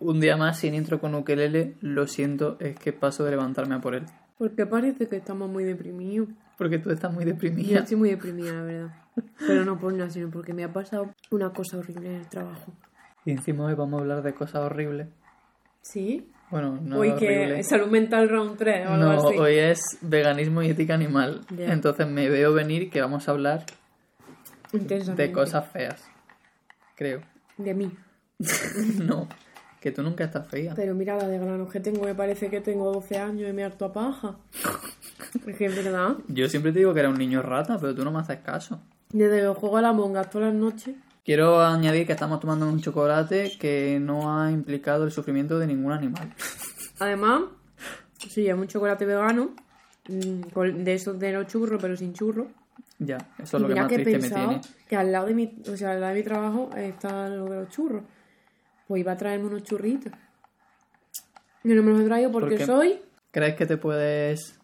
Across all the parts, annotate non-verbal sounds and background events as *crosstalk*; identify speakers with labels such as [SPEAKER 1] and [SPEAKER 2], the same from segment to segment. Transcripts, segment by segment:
[SPEAKER 1] Un día más sin intro con ukelele, lo siento, es que paso de levantarme a por él.
[SPEAKER 2] Porque parece que estamos muy deprimidos.
[SPEAKER 1] Porque tú estás muy
[SPEAKER 2] Yo
[SPEAKER 1] deprimida.
[SPEAKER 2] estoy muy deprimida, la verdad. Pero no por nada, sino porque me ha pasado una cosa horrible en el trabajo.
[SPEAKER 1] Y encima hoy vamos a hablar de cosas horribles.
[SPEAKER 2] ¿Sí?
[SPEAKER 1] Bueno, no
[SPEAKER 2] Hoy
[SPEAKER 1] horrible.
[SPEAKER 2] que salud mental round 3 o algo
[SPEAKER 1] No,
[SPEAKER 2] así.
[SPEAKER 1] hoy es veganismo y ética animal. Entonces me veo venir que vamos a hablar de cosas feas. Creo.
[SPEAKER 2] De mí. *laughs*
[SPEAKER 1] no, que tú nunca estás fea.
[SPEAKER 2] Pero mira la de granos que tengo, me parece que tengo 12 años y me harto a paja. *laughs* Es que es verdad.
[SPEAKER 1] Yo siempre te digo que era un niño rata, pero tú no me haces caso.
[SPEAKER 2] Desde que juego a la monga todas las noches.
[SPEAKER 1] Quiero añadir que estamos tomando un chocolate que no ha implicado el sufrimiento de ningún animal.
[SPEAKER 2] Además, sí, es un chocolate vegano. mm, De esos de los churros, pero sin churros.
[SPEAKER 1] Ya, eso es
[SPEAKER 2] Y
[SPEAKER 1] lo que más
[SPEAKER 2] que
[SPEAKER 1] triste me tiene.
[SPEAKER 2] que al lado de mi, o sea, al lado de mi trabajo está lo de los churros. Pues iba a traerme unos churritos. Y no me los he traído porque soy
[SPEAKER 1] ¿Crees que te puedes...?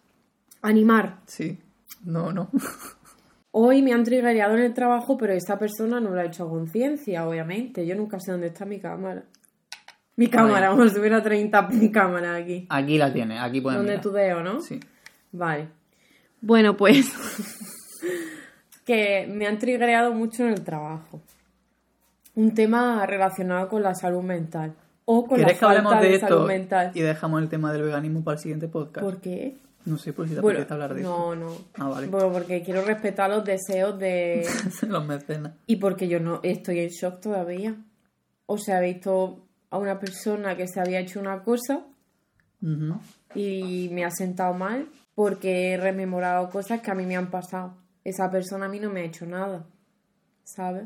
[SPEAKER 2] animar.
[SPEAKER 1] Sí. No, no. *laughs*
[SPEAKER 2] Hoy me han triggereado en el trabajo, pero esta persona no lo ha hecho a conciencia, obviamente. Yo nunca sé dónde está mi cámara. Mi cámara, vamos, si hubiera 30 *laughs* cámaras aquí.
[SPEAKER 1] Aquí la tienes, aquí pueden
[SPEAKER 2] Donde tu dedo, ¿no?
[SPEAKER 1] Sí.
[SPEAKER 2] Vale. Bueno, pues. *laughs* que me han triggereado mucho en el trabajo. Un tema relacionado con la salud mental. O con la
[SPEAKER 1] ¿Quieres que hablemos
[SPEAKER 2] falta
[SPEAKER 1] de,
[SPEAKER 2] de,
[SPEAKER 1] esto
[SPEAKER 2] salud mental.
[SPEAKER 1] y dejamos el tema del veganismo para el siguiente podcast?
[SPEAKER 2] ¿Por qué?
[SPEAKER 1] No sé, por si te
[SPEAKER 2] Bueno,
[SPEAKER 1] apetece hablar de
[SPEAKER 2] no, no.
[SPEAKER 1] Ah, vale.
[SPEAKER 2] Bueno, porque quiero respetar los deseos de.
[SPEAKER 1] eso. *laughs* Los mecenas.
[SPEAKER 2] y porque yo no estoy en shock todavía. O sea, he visto a una persona que se había hecho una cosa y me ha sentado mal porque he rememorado cosas que a mí me han pasado. Esa persona a mí no me ha hecho nada, ¿sabes?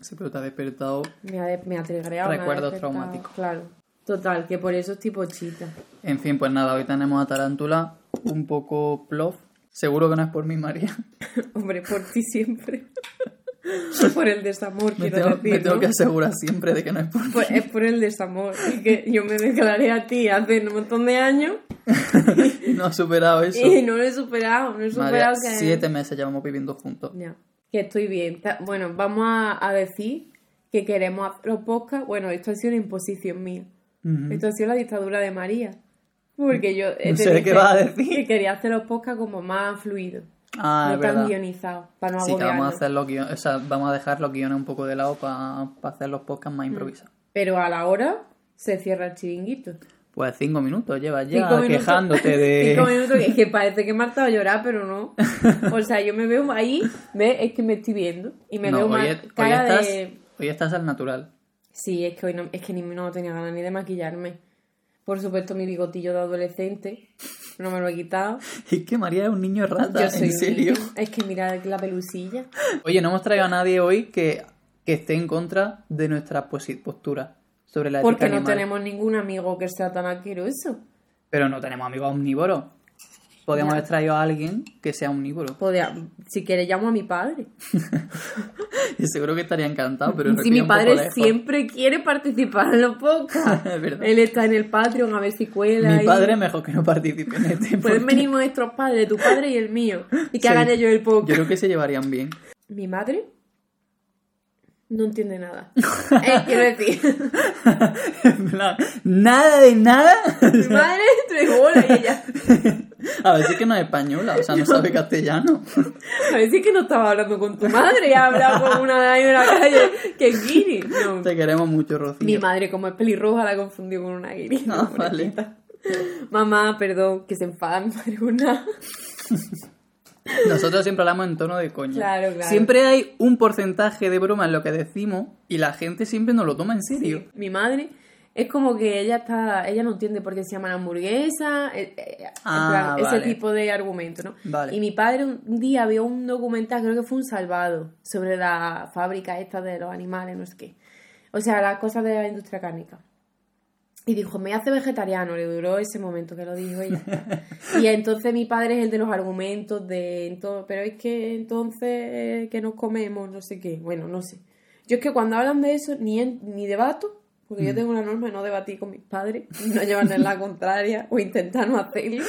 [SPEAKER 1] Sí, pero te ha despertado.
[SPEAKER 2] Me ha, de- me ha triggereado, me ha
[SPEAKER 1] Recuerdos traumáticos.
[SPEAKER 2] Claro. Total, que por eso estoy pochita.
[SPEAKER 1] En fin, pues nada, hoy tenemos a Tarántula un poco plof. Seguro que no es por mí, María. *laughs*
[SPEAKER 2] Hombre, por ti siempre. *laughs* por el desamor, *laughs*
[SPEAKER 1] Me
[SPEAKER 2] quiero
[SPEAKER 1] tengo,
[SPEAKER 2] decir,
[SPEAKER 1] me tengo que asegurar siempre de que no es por mí.
[SPEAKER 2] Es por el desamor. Es que yo me declaré a ti hace un montón de años
[SPEAKER 1] Y no has superado eso.
[SPEAKER 2] y no lo he superado. No he
[SPEAKER 1] María,
[SPEAKER 2] superado que...
[SPEAKER 1] siete meses llevamos viviendo juntos.
[SPEAKER 2] Ya, que estoy bien. Bueno, vamos a, a decir que queremos hacer los podcasts. Bueno, esto ha sido una imposición mía. Esto ha sido la dictadura de María. Porque yo
[SPEAKER 1] No sé qué vas a decir.
[SPEAKER 2] Que quería hacer los podcasts como más fluidos.
[SPEAKER 1] Ah,
[SPEAKER 2] no
[SPEAKER 1] es
[SPEAKER 2] tan guionizados. Para no
[SPEAKER 1] Sí, que vamos a, hacer los guiones, o sea, vamos a dejar los guiones un poco de lado para hacer los podcasts
[SPEAKER 2] Mm.
[SPEAKER 1] más improvisados.
[SPEAKER 2] Pero a la hora se cierra el chiringuito.
[SPEAKER 1] Pues cinco minutos llevas ya
[SPEAKER 2] minutos-
[SPEAKER 1] quejándote de... *laughs*
[SPEAKER 2] Cinco minutos, que es que parece que ha hartado a llorar, pero no. O sea, yo me veo ahí, ¿ves? Es que me estoy viendo. Y me
[SPEAKER 1] No,
[SPEAKER 2] veo más
[SPEAKER 1] es- hoy
[SPEAKER 2] cara
[SPEAKER 1] estás,
[SPEAKER 2] de...
[SPEAKER 1] hoy estás al natural.
[SPEAKER 2] Sí, es que hoy no, es que ni, no tenía ganas ni de maquillarme. Por supuesto, mi bigotillo de adolescente. No me lo he quitado. *laughs*
[SPEAKER 1] Es que María es un niño rata,
[SPEAKER 2] Yo soy
[SPEAKER 1] en serio.
[SPEAKER 2] niño. Es que mira la pelusilla.
[SPEAKER 1] Oye, no hemos traído a nadie hoy que, que esté en contra de nuestra posi- postura sobre la ética
[SPEAKER 2] Porque no
[SPEAKER 1] animal.
[SPEAKER 2] tenemos ningún amigo que sea tan asqueroso.
[SPEAKER 1] Pero no tenemos amigos omnívoros. Podríamos haber traído a alguien que sea omnívoro.
[SPEAKER 2] Podría- si quieres, llamo a mi padre. *laughs*
[SPEAKER 1] Y seguro que estaría encantado, pero
[SPEAKER 2] si mi padre siempre quiere participar en los podcasts. *laughs* Él está en el Patreon a ver si cuela.
[SPEAKER 1] Mi
[SPEAKER 2] y-
[SPEAKER 1] padre mejor que no participe en este.
[SPEAKER 2] Pueden venir nuestros padres, tu padre y el mío. Y que
[SPEAKER 1] Sí.
[SPEAKER 2] hagan ellos el
[SPEAKER 1] Yo
[SPEAKER 2] podcast.
[SPEAKER 1] creo que se llevarían bien.
[SPEAKER 2] Mi madre no entiende nada. *laughs* Eh, quiero decir,
[SPEAKER 1] nada de nada.
[SPEAKER 2] mi madre tres bolas y ella. *laughs*
[SPEAKER 1] A ver si es que no es española, o sea, no sabe *laughs* castellano.
[SPEAKER 2] A ver si es que no estaba hablando con tu madre y ha hablado con una de ahí en la calle que es guiri. No.
[SPEAKER 1] Te queremos mucho, Rocío.
[SPEAKER 2] Mi madre, como es pelirroja, la confundió con una guiri.
[SPEAKER 1] Ah, vale.
[SPEAKER 2] Mamá, perdón, que se enfada mi madre nada.
[SPEAKER 1] Nosotros siempre hablamos en tono de coña.
[SPEAKER 2] Claro, claro.
[SPEAKER 1] Siempre hay un porcentaje de broma en lo que decimos y la gente siempre nos lo toma en serio.
[SPEAKER 2] Mi madre es como que ella está, ella no entiende por qué se llaman hamburguesas, eh, eh,
[SPEAKER 1] Ah,
[SPEAKER 2] plan,
[SPEAKER 1] vale.
[SPEAKER 2] ese tipo de argumento, ¿no?
[SPEAKER 1] Vale.
[SPEAKER 2] Y mi padre un día vio un documental, creo que fue un salvado, sobre la fábrica esta de los animales, no sé qué. O sea, las cosas de la industria cárnica. Y dijo, me hace vegetariano, le duró ese momento que lo dijo ella. *laughs* y entonces mi padre es el de los argumentos de, ento- pero es que entonces eh, que nos comemos, no sé qué. Bueno, no sé. Yo es que cuando hablan de eso, ni, en- ni debato, porque yo tengo una norma de no debatir con mis padres, no llevarles la contraria o intentar no hacerlo.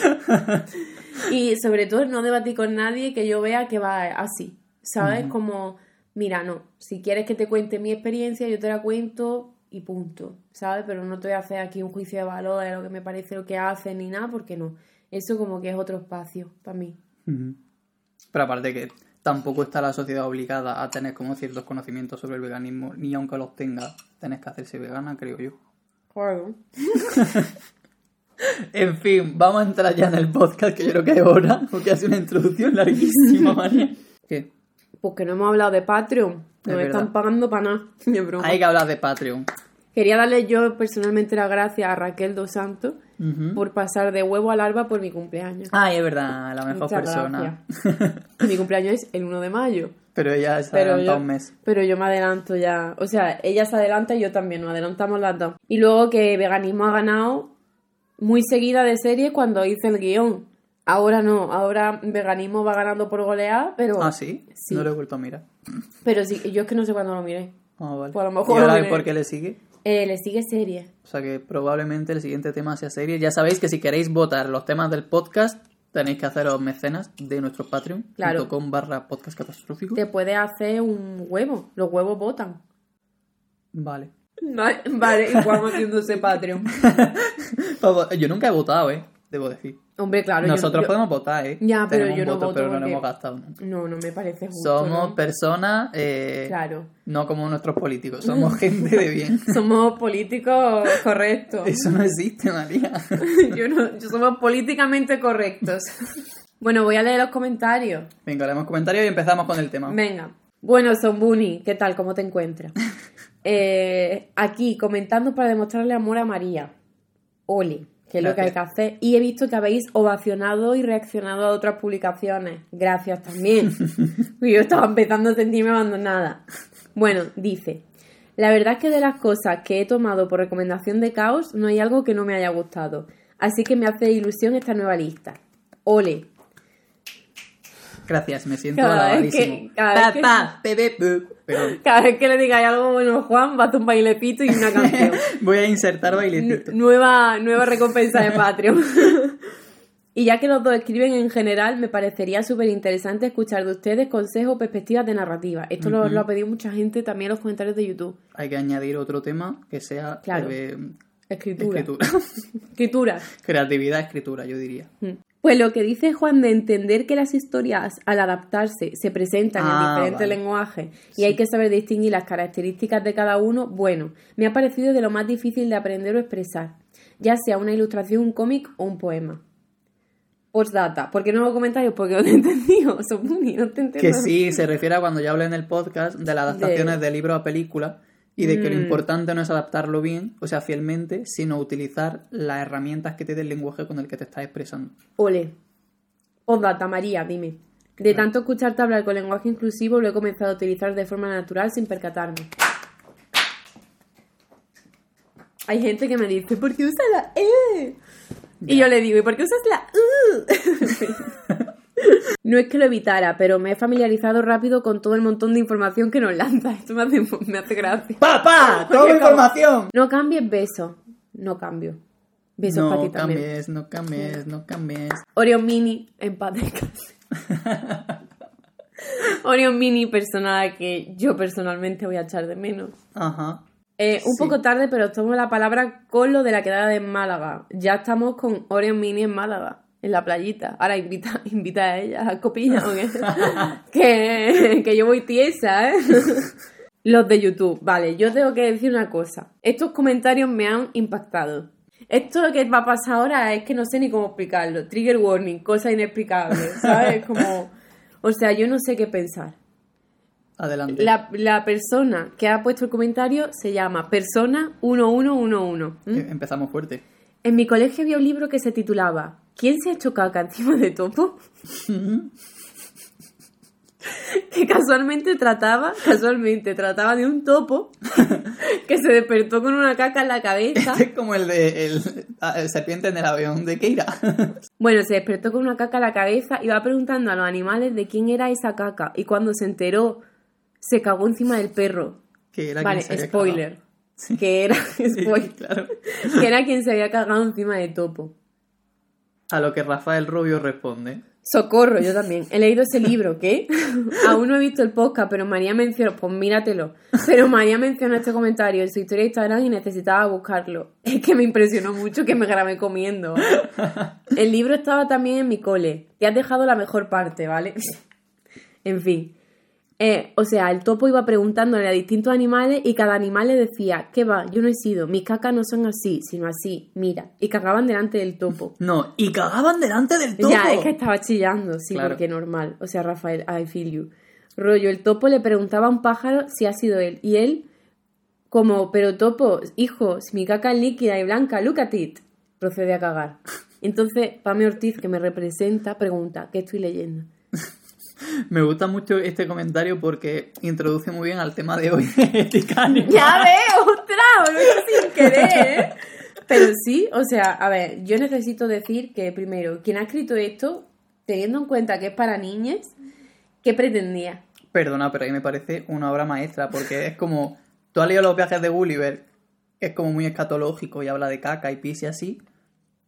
[SPEAKER 2] *laughs* y sobre todo no debatir con nadie que yo vea que va así, ¿sabes? Como, mira, no, si quieres que te cuente mi experiencia, yo te la cuento y punto, ¿sabes? Pero no te voy a hacer aquí un juicio de valor de lo que me parece lo que hacen ni nada, porque no. Eso como que es otro espacio para mí.
[SPEAKER 1] Pero aparte que tampoco está la sociedad obligada a tener como ciertos conocimientos sobre el veganismo, ni aunque los tenga, tenés que hacerse vegana, creo yo.
[SPEAKER 2] Claro. *laughs*
[SPEAKER 1] En fin, vamos a entrar ya en el podcast, que yo creo que es hora, porque ha sido una introducción larguísima, *laughs* María.
[SPEAKER 2] Porque no hemos hablado de Patreon.
[SPEAKER 1] Es
[SPEAKER 2] No me
[SPEAKER 1] verdad.
[SPEAKER 2] están pagando para nada. *laughs*
[SPEAKER 1] Hay que hablar de Patreon.
[SPEAKER 2] Quería darle yo personalmente las gracias a Raquel Dos Santos por pasar de huevo al alba por mi cumpleaños.
[SPEAKER 1] Ay, es verdad, la mejor
[SPEAKER 2] Muchas
[SPEAKER 1] persona.
[SPEAKER 2] mi cumpleaños es el 1 de mayo.
[SPEAKER 1] Pero ella se
[SPEAKER 2] Pero
[SPEAKER 1] adelanta
[SPEAKER 2] yo,
[SPEAKER 1] un mes.
[SPEAKER 2] pero yo me adelanto ya. O sea, ella se adelanta y yo también. Nos adelantamos las dos. Y luego que veganismo ha ganado muy seguida de serie cuando hice el guion. Ahora no. Ahora veganismo va ganando por goleada, pero...
[SPEAKER 1] Ah, ¿sí?
[SPEAKER 2] Sí.
[SPEAKER 1] No lo he vuelto a mirar.
[SPEAKER 2] Pero sí, yo es que no sé cuándo lo miré.
[SPEAKER 1] Ah, vale.
[SPEAKER 2] Pues a lo
[SPEAKER 1] ¿Y
[SPEAKER 2] mejor
[SPEAKER 1] ahora
[SPEAKER 2] lo miré.
[SPEAKER 1] por qué le sigue?
[SPEAKER 2] Eh, le sigue serie.
[SPEAKER 1] O sea que probablemente el siguiente tema sea serie. Ya sabéis que si queréis votar los temas del podcast, tenéis que haceros mecenas de nuestro Patreon.
[SPEAKER 2] Claro.
[SPEAKER 1] con barra podcast catastrófico.
[SPEAKER 2] Te puedes hacer un huevo. Los huevos votan.
[SPEAKER 1] Vale.
[SPEAKER 2] Vale, vale, y vamos haciéndose Patreon. *laughs*
[SPEAKER 1] Yo nunca he votado, eh. Debo decir.
[SPEAKER 2] Hombre, claro.
[SPEAKER 1] Nosotros
[SPEAKER 2] yo-
[SPEAKER 1] podemos votar, eh.
[SPEAKER 2] Ya, pero
[SPEAKER 1] Tenemos
[SPEAKER 2] yo no
[SPEAKER 1] voto, pero no lo hemos gastado nunca.
[SPEAKER 2] No, no me parece justo.
[SPEAKER 1] Somos
[SPEAKER 2] ¿no?
[SPEAKER 1] personas, eh,
[SPEAKER 2] Claro.
[SPEAKER 1] no como nuestros políticos, somos gente de bien. *laughs*
[SPEAKER 2] Somos políticos correctos.
[SPEAKER 1] Eso no existe, María. *laughs*
[SPEAKER 2] yo no, yo somos políticamente correctos. bueno, voy a leer los comentarios.
[SPEAKER 1] Venga, leemos comentarios y empezamos con el tema.
[SPEAKER 2] Venga. Bueno, Sonbuni, ¿qué tal? ¿Cómo te encuentras? *laughs* Eh, aquí, comentando para demostrarle amor a María. Oli, que es lo que hay que hacer. Y he visto que habéis ovacionado y reaccionado a otras publicaciones. Gracias también. *laughs* Yo estaba empezando a sentirme abandonada. Bueno, dice. La verdad es que de las cosas que he tomado por recomendación de Caos, no hay algo que no me haya gustado. Así que me hace ilusión esta nueva lista. Ole.
[SPEAKER 1] Gracias, me siento
[SPEAKER 2] vez
[SPEAKER 1] Pa,
[SPEAKER 2] que-
[SPEAKER 1] pa. Perdón.
[SPEAKER 2] Cada vez que le digáis algo bueno, Juan, va a hacer un bailecito y una *laughs* canción.
[SPEAKER 1] Voy a insertar bailecito.
[SPEAKER 2] Nu- nueva, nueva recompensa de *laughs* Patreon. *laughs* y ya que los dos escriben en general, me parecería súper interesante escuchar de ustedes consejos o perspectivas de narrativa. Esto lo, lo ha pedido mucha gente también en los comentarios de YouTube.
[SPEAKER 1] Hay que añadir otro tema que sea
[SPEAKER 2] Claro.
[SPEAKER 1] eh,
[SPEAKER 2] Escritura.
[SPEAKER 1] escritura.
[SPEAKER 2] Escritura.
[SPEAKER 1] Creatividad, escritura, yo diría.
[SPEAKER 2] Pues lo que dice Juan de entender que las historias al adaptarse se presentan
[SPEAKER 1] Ah,
[SPEAKER 2] en diferentes
[SPEAKER 1] vale.
[SPEAKER 2] lenguajes y hay que saber distinguir las características de cada uno, bueno, me ha parecido de lo más difícil de aprender o expresar, ya sea una ilustración, un cómic o un poema. Postdata, ¿por qué no hago comentarios? Porque *laughs* no te he entendido, Sopuni, no te entiendo.
[SPEAKER 1] Que sí, se refiere a cuando yo hablé en el podcast de las adaptaciones de, libro a película y de que lo
[SPEAKER 2] Mm.
[SPEAKER 1] importante no es adaptarlo bien, o sea, fielmente, sino utilizar las herramientas que te dé el lenguaje con el que te estás expresando.
[SPEAKER 2] Ole. Postdata, María, dime. De tanto escucharte hablar con lenguaje inclusivo, lo he comenzado a utilizar de forma natural sin percatarme. Hay gente que me dice, ¿por qué usas la E? Y yo le digo, ¿y por qué usas la U? *laughs* *laughs* no es que lo evitara, pero me he familiarizado rápido con todo el montón de información que nos lanza. Esto me hace, me hace gracia.
[SPEAKER 1] ¡Papá! *laughs* ¡Toda
[SPEAKER 2] Oye,
[SPEAKER 1] información!
[SPEAKER 2] No cambies besos. No cambio. Besos para
[SPEAKER 1] No
[SPEAKER 2] ti también.
[SPEAKER 1] cambies, no cambies, no cambies.
[SPEAKER 2] Orion Mini, en paz descanse. *laughs* Orion Mini, persona que yo personalmente voy a echar de menos.
[SPEAKER 1] Ajá.
[SPEAKER 2] Eh, un
[SPEAKER 1] Sí.
[SPEAKER 2] poco tarde, pero tomo la palabra con lo de la quedada de Málaga. Ya estamos con Orion Mini en Málaga, en la playita. Ahora invita, *laughs* invita a ella a copilla, *laughs* *laughs* que, que yo voy tiesa, ¿eh? Los de YouTube. Vale, yo tengo que decir una cosa. Estos comentarios me han impactado. Esto que va a pasar ahora es que no sé ni cómo explicarlo. Trigger warning, cosa inexplicable, ¿sabes? Como... O sea, yo no sé qué pensar.
[SPEAKER 1] Adelante.
[SPEAKER 2] La, la persona que ha puesto el comentario se llama Persona 1111. ¿m?
[SPEAKER 1] Eh, Empezamos fuerte.
[SPEAKER 2] En mi colegio había un libro que se titulaba ¿Quién se ha hecho caca encima de topo? *laughs* que casualmente trataba, casualmente trataba de un topo que se despertó con una caca en la cabeza.
[SPEAKER 1] Este es como el de el, el serpiente en el avión de Keira. *laughs*
[SPEAKER 2] Bueno, se despertó con una caca en la cabeza y va preguntando a los animales de quién era esa caca. Y cuando se enteró, se cagó encima del perro.
[SPEAKER 1] que era
[SPEAKER 2] Vale,
[SPEAKER 1] quien se había
[SPEAKER 2] spoiler.
[SPEAKER 1] Sí.
[SPEAKER 2] Que era. *laughs*
[SPEAKER 1] Sí,
[SPEAKER 2] spoiler,
[SPEAKER 1] claro.
[SPEAKER 2] que era quien se había cagado encima de topo.
[SPEAKER 1] A lo que Rafael Rubio responde.
[SPEAKER 2] Socorro, yo también. He leído ese libro, ¿qué? *laughs* Aún no he visto el podcast, pero María mencionó, pues míratelo. Pero María mencionó este comentario en su historia de Instagram y necesitaba buscarlo. Es que me impresionó mucho que me grabé comiendo. *laughs* El libro estaba también en mi cole. Te has dejado la mejor parte, ¿vale? *laughs* En fin. Eh, o sea, el topo iba preguntándole a distintos animales y cada animal le decía, ¿qué va? Yo no he sido, mis cacas no son así, sino así, mira. Y cagaban delante del topo. *laughs*
[SPEAKER 1] No, y cagaban delante del topo.
[SPEAKER 2] Ya, es que estaba chillando, sí,
[SPEAKER 1] Claro.
[SPEAKER 2] porque normal. O sea, Rafael, I feel you. Rollo, el topo le preguntaba a un pájaro si ha sido él. Y él, como, pero topo, hijo, si mi caca es líquida y blanca, look at it. Procede a cagar. *laughs* Entonces, Pame Ortiz, que me representa, pregunta, ¿qué estoy leyendo? *laughs* *laughs*
[SPEAKER 1] Me gusta mucho este comentario porque introduce muy bien al tema de hoy de ética animal.
[SPEAKER 2] ¡Ya veo! ¡Ostras! Lo he sin querer, ¿eh? Pero sí, o sea, a ver, yo necesito decir que primero, quien ha escrito esto, teniendo en cuenta que es para niñas, ¿qué pretendía?
[SPEAKER 1] Perdona, pero ahí me parece una obra maestra porque es como... Tú has leído los viajes de Gulliver, es como muy escatológico y habla de caca y pis y así.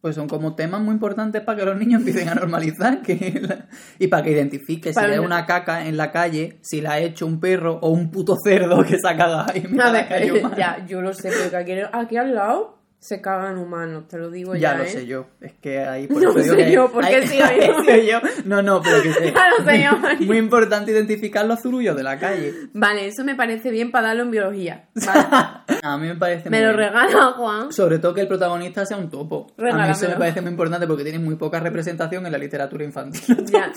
[SPEAKER 1] Pues son como temas muy importantes para que los niños empiecen a normalizar que la- y para que identifique si ve
[SPEAKER 2] no-
[SPEAKER 1] una caca en la calle, si la ha hecho un perro o un puto cerdo que se ha cagado ahí. mitad
[SPEAKER 2] A ver,
[SPEAKER 1] la calle *laughs*
[SPEAKER 2] ya, yo lo sé, pero que aquí, aquí al lado se cagan humanos, te lo digo
[SPEAKER 1] Ya
[SPEAKER 2] ya.
[SPEAKER 1] lo
[SPEAKER 2] ¿eh?
[SPEAKER 1] sé yo. Es que ahí *laughs* por
[SPEAKER 2] No
[SPEAKER 1] eso digo
[SPEAKER 2] sé
[SPEAKER 1] que
[SPEAKER 2] yo, ¿por qué *laughs* sigo yo?
[SPEAKER 1] No, no, pero que *laughs* sé.
[SPEAKER 2] Ya lo sé yo, María.
[SPEAKER 1] Muy importante identificar los zurullos de la calle.
[SPEAKER 2] Vale, eso me parece bien para darlo en biología. Vale.
[SPEAKER 1] A mí me parece
[SPEAKER 2] me
[SPEAKER 1] muy
[SPEAKER 2] lo
[SPEAKER 1] bien.
[SPEAKER 2] regala Juan.
[SPEAKER 1] Sobre todo que el protagonista sea un topo. A mí eso me parece muy importante porque tiene muy poca representación en la literatura infantil.
[SPEAKER 2] Ya.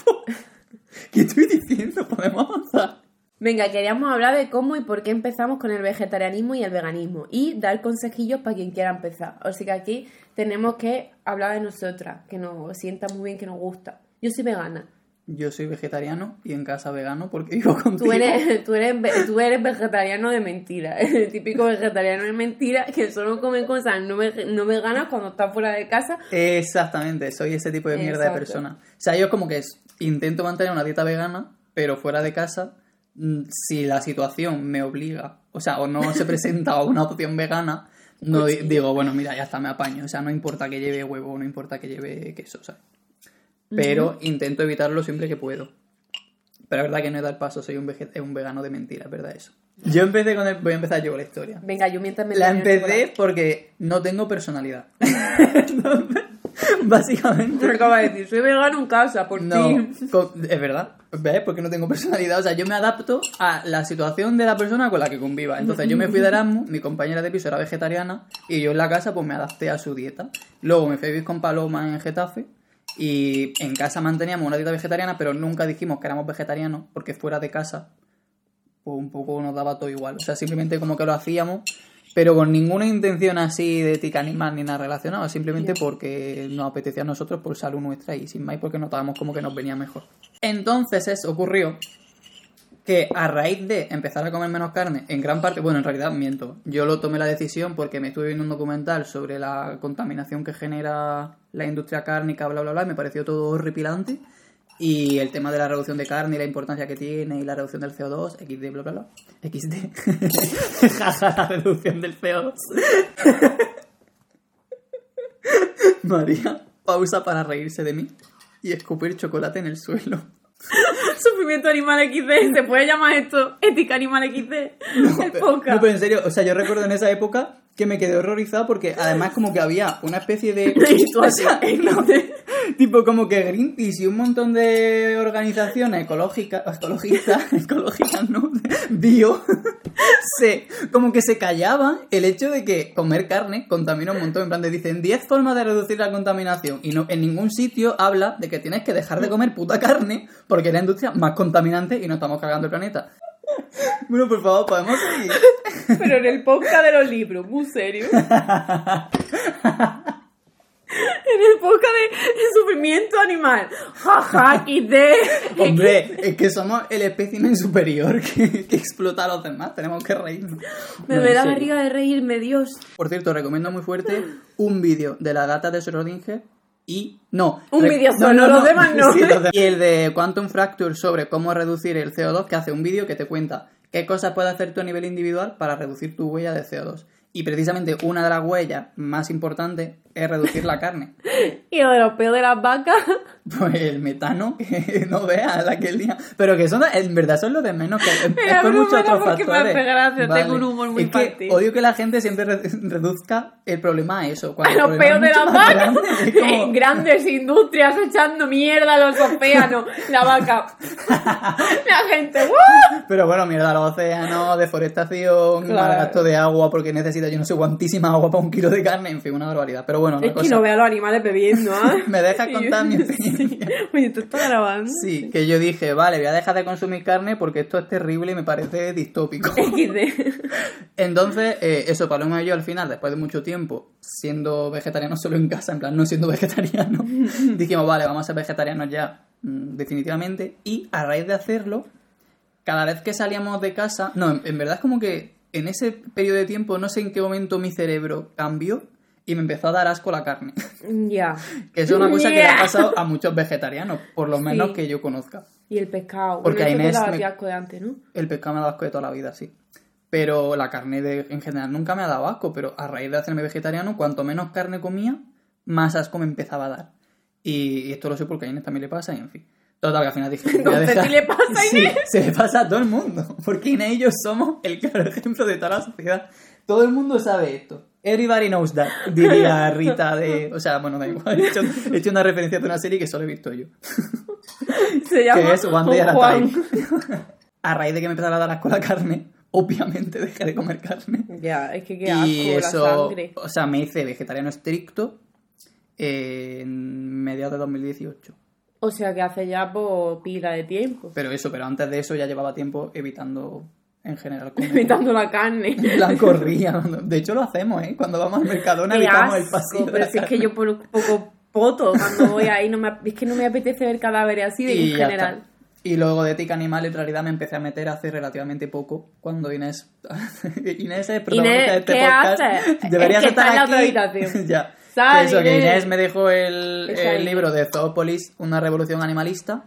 [SPEAKER 1] ¿Qué estoy diciendo? Podemos avanzar.
[SPEAKER 2] Venga, queríamos hablar de cómo y por qué empezamos con el vegetarianismo y el veganismo y dar consejillos para quien quiera empezar. Así que aquí tenemos que hablar de nosotras, que nos sienta muy bien, que nos gusta. Yo soy vegana.
[SPEAKER 1] Yo soy vegetariano y en casa vegano porque vivo contigo.
[SPEAKER 2] Tú eres, tú eres, ve- tú eres vegetariano de mentira. *laughs* El típico vegetariano de mentira que solo come cosas no, vege- no veganas cuando está fuera de casa.
[SPEAKER 1] Exactamente, soy ese tipo de mierda
[SPEAKER 2] Exacto.
[SPEAKER 1] de persona. O sea, yo como que intento mantener una dieta vegana, pero fuera de casa, si la situación me obliga, o sea, o no se presenta *laughs* una opción vegana, no
[SPEAKER 2] Pues
[SPEAKER 1] di- digo, bueno, mira, ya está, me apaño. O sea, no importa que lleve huevo, no importa que lleve queso, ¿sabes? Pero intento evitarlo siempre que puedo. Pero es verdad que no he dado el paso, soy un, un vegano de mentira, es verdad eso. Yo empecé con el... Voy a empezar yo con la historia.
[SPEAKER 2] Venga, yo mientras me
[SPEAKER 1] La empecé porque no tengo personalidad. *laughs* *laughs* Entonces, *laughs* Básicamente.
[SPEAKER 2] Me acaba de decir, soy vegano en casa, por
[SPEAKER 1] No, es verdad. ¿Ves? Porque no tengo personalidad. O sea, yo me adapto a la situación de la persona con la que conviva. Entonces, yo me fui de Erasmus, mi compañera de piso era vegetariana y yo en la casa pues me adapté a su dieta. Luego me fui a vivir con Paloma en Getafe y en casa manteníamos una dieta vegetariana, pero nunca dijimos que éramos vegetarianos porque fuera de casa pues un poco nos daba todo igual. O sea, simplemente como que lo hacíamos, pero con ninguna intención así de ética animal ni nada relacionado, simplemente porque nos apetecía a nosotros por salud nuestra y sin más porque notábamos como que nos venía mejor. Entonces eso ocurrió que a raíz de empezar a comer menos carne, en gran parte, bueno, en realidad miento, yo lo tomé la decisión porque me estuve viendo un documental sobre la contaminación que genera la industria cárnica, bla, bla, bla, y me pareció todo horripilante. Y el tema de la reducción de carne y la importancia que tiene y la reducción del CO2, XD, bla, bla, bla. XD. *laughs* Jaja, la reducción del CO2. *laughs* María, pausa para reírse de mí y escupir chocolate en el suelo. *laughs*
[SPEAKER 2] Sufrimiento animal XD, ¿se puede llamar esto ética animal XD? el.
[SPEAKER 1] No, pero en serio, o sea, yo recuerdo en esa época que me quedé horrorizado porque además como que había una especie de... O sea, no, *laughs* tipo como que Greenpeace y un montón de organizaciones ecológicas, ecologistas, *laughs* ecológicas, ¿no? *laughs* Bio, se, como que se callaban el hecho de que comer carne contamina un montón. En plan, te dicen 10 formas de reducir la contaminación y no, en ningún sitio habla de que tienes que dejar de comer puta carne porque es la industria más contaminante y no estamos cagando el planeta. Bueno, por favor, podemos seguir.
[SPEAKER 2] Pero en el podcast de los libros, muy serio. *laughs* en el podcast de, sufrimiento animal. Jaja, XD. *laughs*
[SPEAKER 1] Hombre, *laughs* es que somos el espécimen superior que, que explota a los demás. Tenemos que reírnos.
[SPEAKER 2] Me
[SPEAKER 1] No,
[SPEAKER 2] ve la barriga de reírme, Dios.
[SPEAKER 1] Por cierto, recomiendo muy fuerte un vídeo de la gata de Schrödinger y... No.
[SPEAKER 2] Un vídeo solo, los demás no.
[SPEAKER 1] Sí, los de- Y el de Quantum Fracture sobre cómo reducir el CO2, que hace un vídeo que te cuenta qué cosas puedes hacer tú a nivel individual para reducir tu huella de CO2. Y precisamente una de las huellas más importantes es reducir la carne. *laughs*
[SPEAKER 2] Y lo de los peos de las vacas. *laughs*
[SPEAKER 1] Pues el metano, que *laughs* no veas la que el día. Pero que son, en verdad son los de menos, que es, por muchos otros
[SPEAKER 2] me
[SPEAKER 1] factores.
[SPEAKER 2] hace gracia, tengo un humor muy
[SPEAKER 1] es que odio que la gente siempre re- reduzca el problema a eso. cuando
[SPEAKER 2] A los peos de las vacas.
[SPEAKER 1] grande. Como-
[SPEAKER 2] Grandes industrias echando mierda a los océanos. La vaca. La gente. ¡uh!
[SPEAKER 1] Pero bueno, mierda, los océanos, deforestación,
[SPEAKER 2] Claro.
[SPEAKER 1] mal gasto de agua porque necesita yo no sé cuantísima agua para un kilo de carne, en fin, una barbaridad. Pero bueno,
[SPEAKER 2] Es que
[SPEAKER 1] cosa-
[SPEAKER 2] no veo a los animales bebiendo, ¿ah? *laughs*
[SPEAKER 1] ¿Me dejas contar mi *laughs*
[SPEAKER 2] sí. Oye, ¿tú estás grabando?
[SPEAKER 1] Sí, que yo dije, vale, voy a dejar de consumir carne porque esto es terrible y me parece distópico. *laughs* Entonces, eh, eso, Paloma y yo al final, después de mucho tiempo, siendo vegetarianos solo en casa, en plan, no siendo vegetarianos, dijimos, vale, vamos a ser vegetarianos ya, mm, definitivamente. Y a raíz de hacerlo, cada vez que salíamos de casa, no, en, en verdad es como que en ese periodo de tiempo, no sé en qué momento mi cerebro cambió y me empezó a dar asco la carne.
[SPEAKER 2] Ya. *laughs*
[SPEAKER 1] que eso es una cosa que le ha
[SPEAKER 2] Yeah.
[SPEAKER 1] pasado a muchos vegetarianos, por lo menos
[SPEAKER 2] Sí.
[SPEAKER 1] que yo conozca.
[SPEAKER 2] Y el pescado.
[SPEAKER 1] Porque
[SPEAKER 2] bueno,
[SPEAKER 1] a Inés me-
[SPEAKER 2] asco de antes, ¿no?
[SPEAKER 1] El pescado me ha dado asco de toda la vida, sí. Pero la carne de, en general nunca me ha dado asco, pero a raíz de hacerme vegetariano, cuanto menos carne comía, más asco me empezaba a dar. Y, y esto lo sé porque a Inés también le pasa, y en fin. Total, que al final dije...
[SPEAKER 2] Entonces, ¿sí le pasa a *laughs*
[SPEAKER 1] Sí,
[SPEAKER 2] Inés?
[SPEAKER 1] se le pasa a todo el mundo. *laughs* Porque Inés y yo somos el claro ejemplo de toda la sociedad. Todo el mundo sabe esto. Everybody knows that, diría *laughs* Rita de... O sea, bueno, da igual. He hecho, he hecho una referencia de una serie que solo he visto yo.
[SPEAKER 2] Se llama
[SPEAKER 1] que es One Day at a. Time. A raíz de que me empezara a dar asco la carne, obviamente dejé de comer carne.
[SPEAKER 2] Ya, es que qué asco
[SPEAKER 1] y
[SPEAKER 2] la sangre.
[SPEAKER 1] o sea, me hice vegetariano estricto en mediados de 2018.
[SPEAKER 2] O sea que hace ya por pila de tiempo.
[SPEAKER 1] Pero eso, pero antes de eso ya llevaba tiempo evitando en general comer. *laughs*
[SPEAKER 2] Evitando la carne.
[SPEAKER 1] Plan, corría. De hecho, lo hacemos, ¿eh? Cuando vamos al Mercadona
[SPEAKER 2] Qué
[SPEAKER 1] evitamos el
[SPEAKER 2] asco,
[SPEAKER 1] pasillo. de
[SPEAKER 2] pero
[SPEAKER 1] la
[SPEAKER 2] si es que yo por un poco poto cuando voy ahí, no me, es que no me apetece ver cadáveres así de,
[SPEAKER 1] Y
[SPEAKER 2] en general.
[SPEAKER 1] está. Y luego de ética animal en realidad me empecé a meter hace relativamente poco cuando Inés *laughs* Inés es protagonista
[SPEAKER 2] Inés,
[SPEAKER 1] de este
[SPEAKER 2] ¿qué
[SPEAKER 1] podcast.
[SPEAKER 2] haces?
[SPEAKER 1] Deberías
[SPEAKER 2] Es que
[SPEAKER 1] estar
[SPEAKER 2] está en la
[SPEAKER 1] aquí.
[SPEAKER 2] otra habitación. *laughs*
[SPEAKER 1] ya.
[SPEAKER 2] Sal,
[SPEAKER 1] Eso, que
[SPEAKER 2] Inés.
[SPEAKER 1] Me dejó el, libro de Zoopolis, una revolución animalista.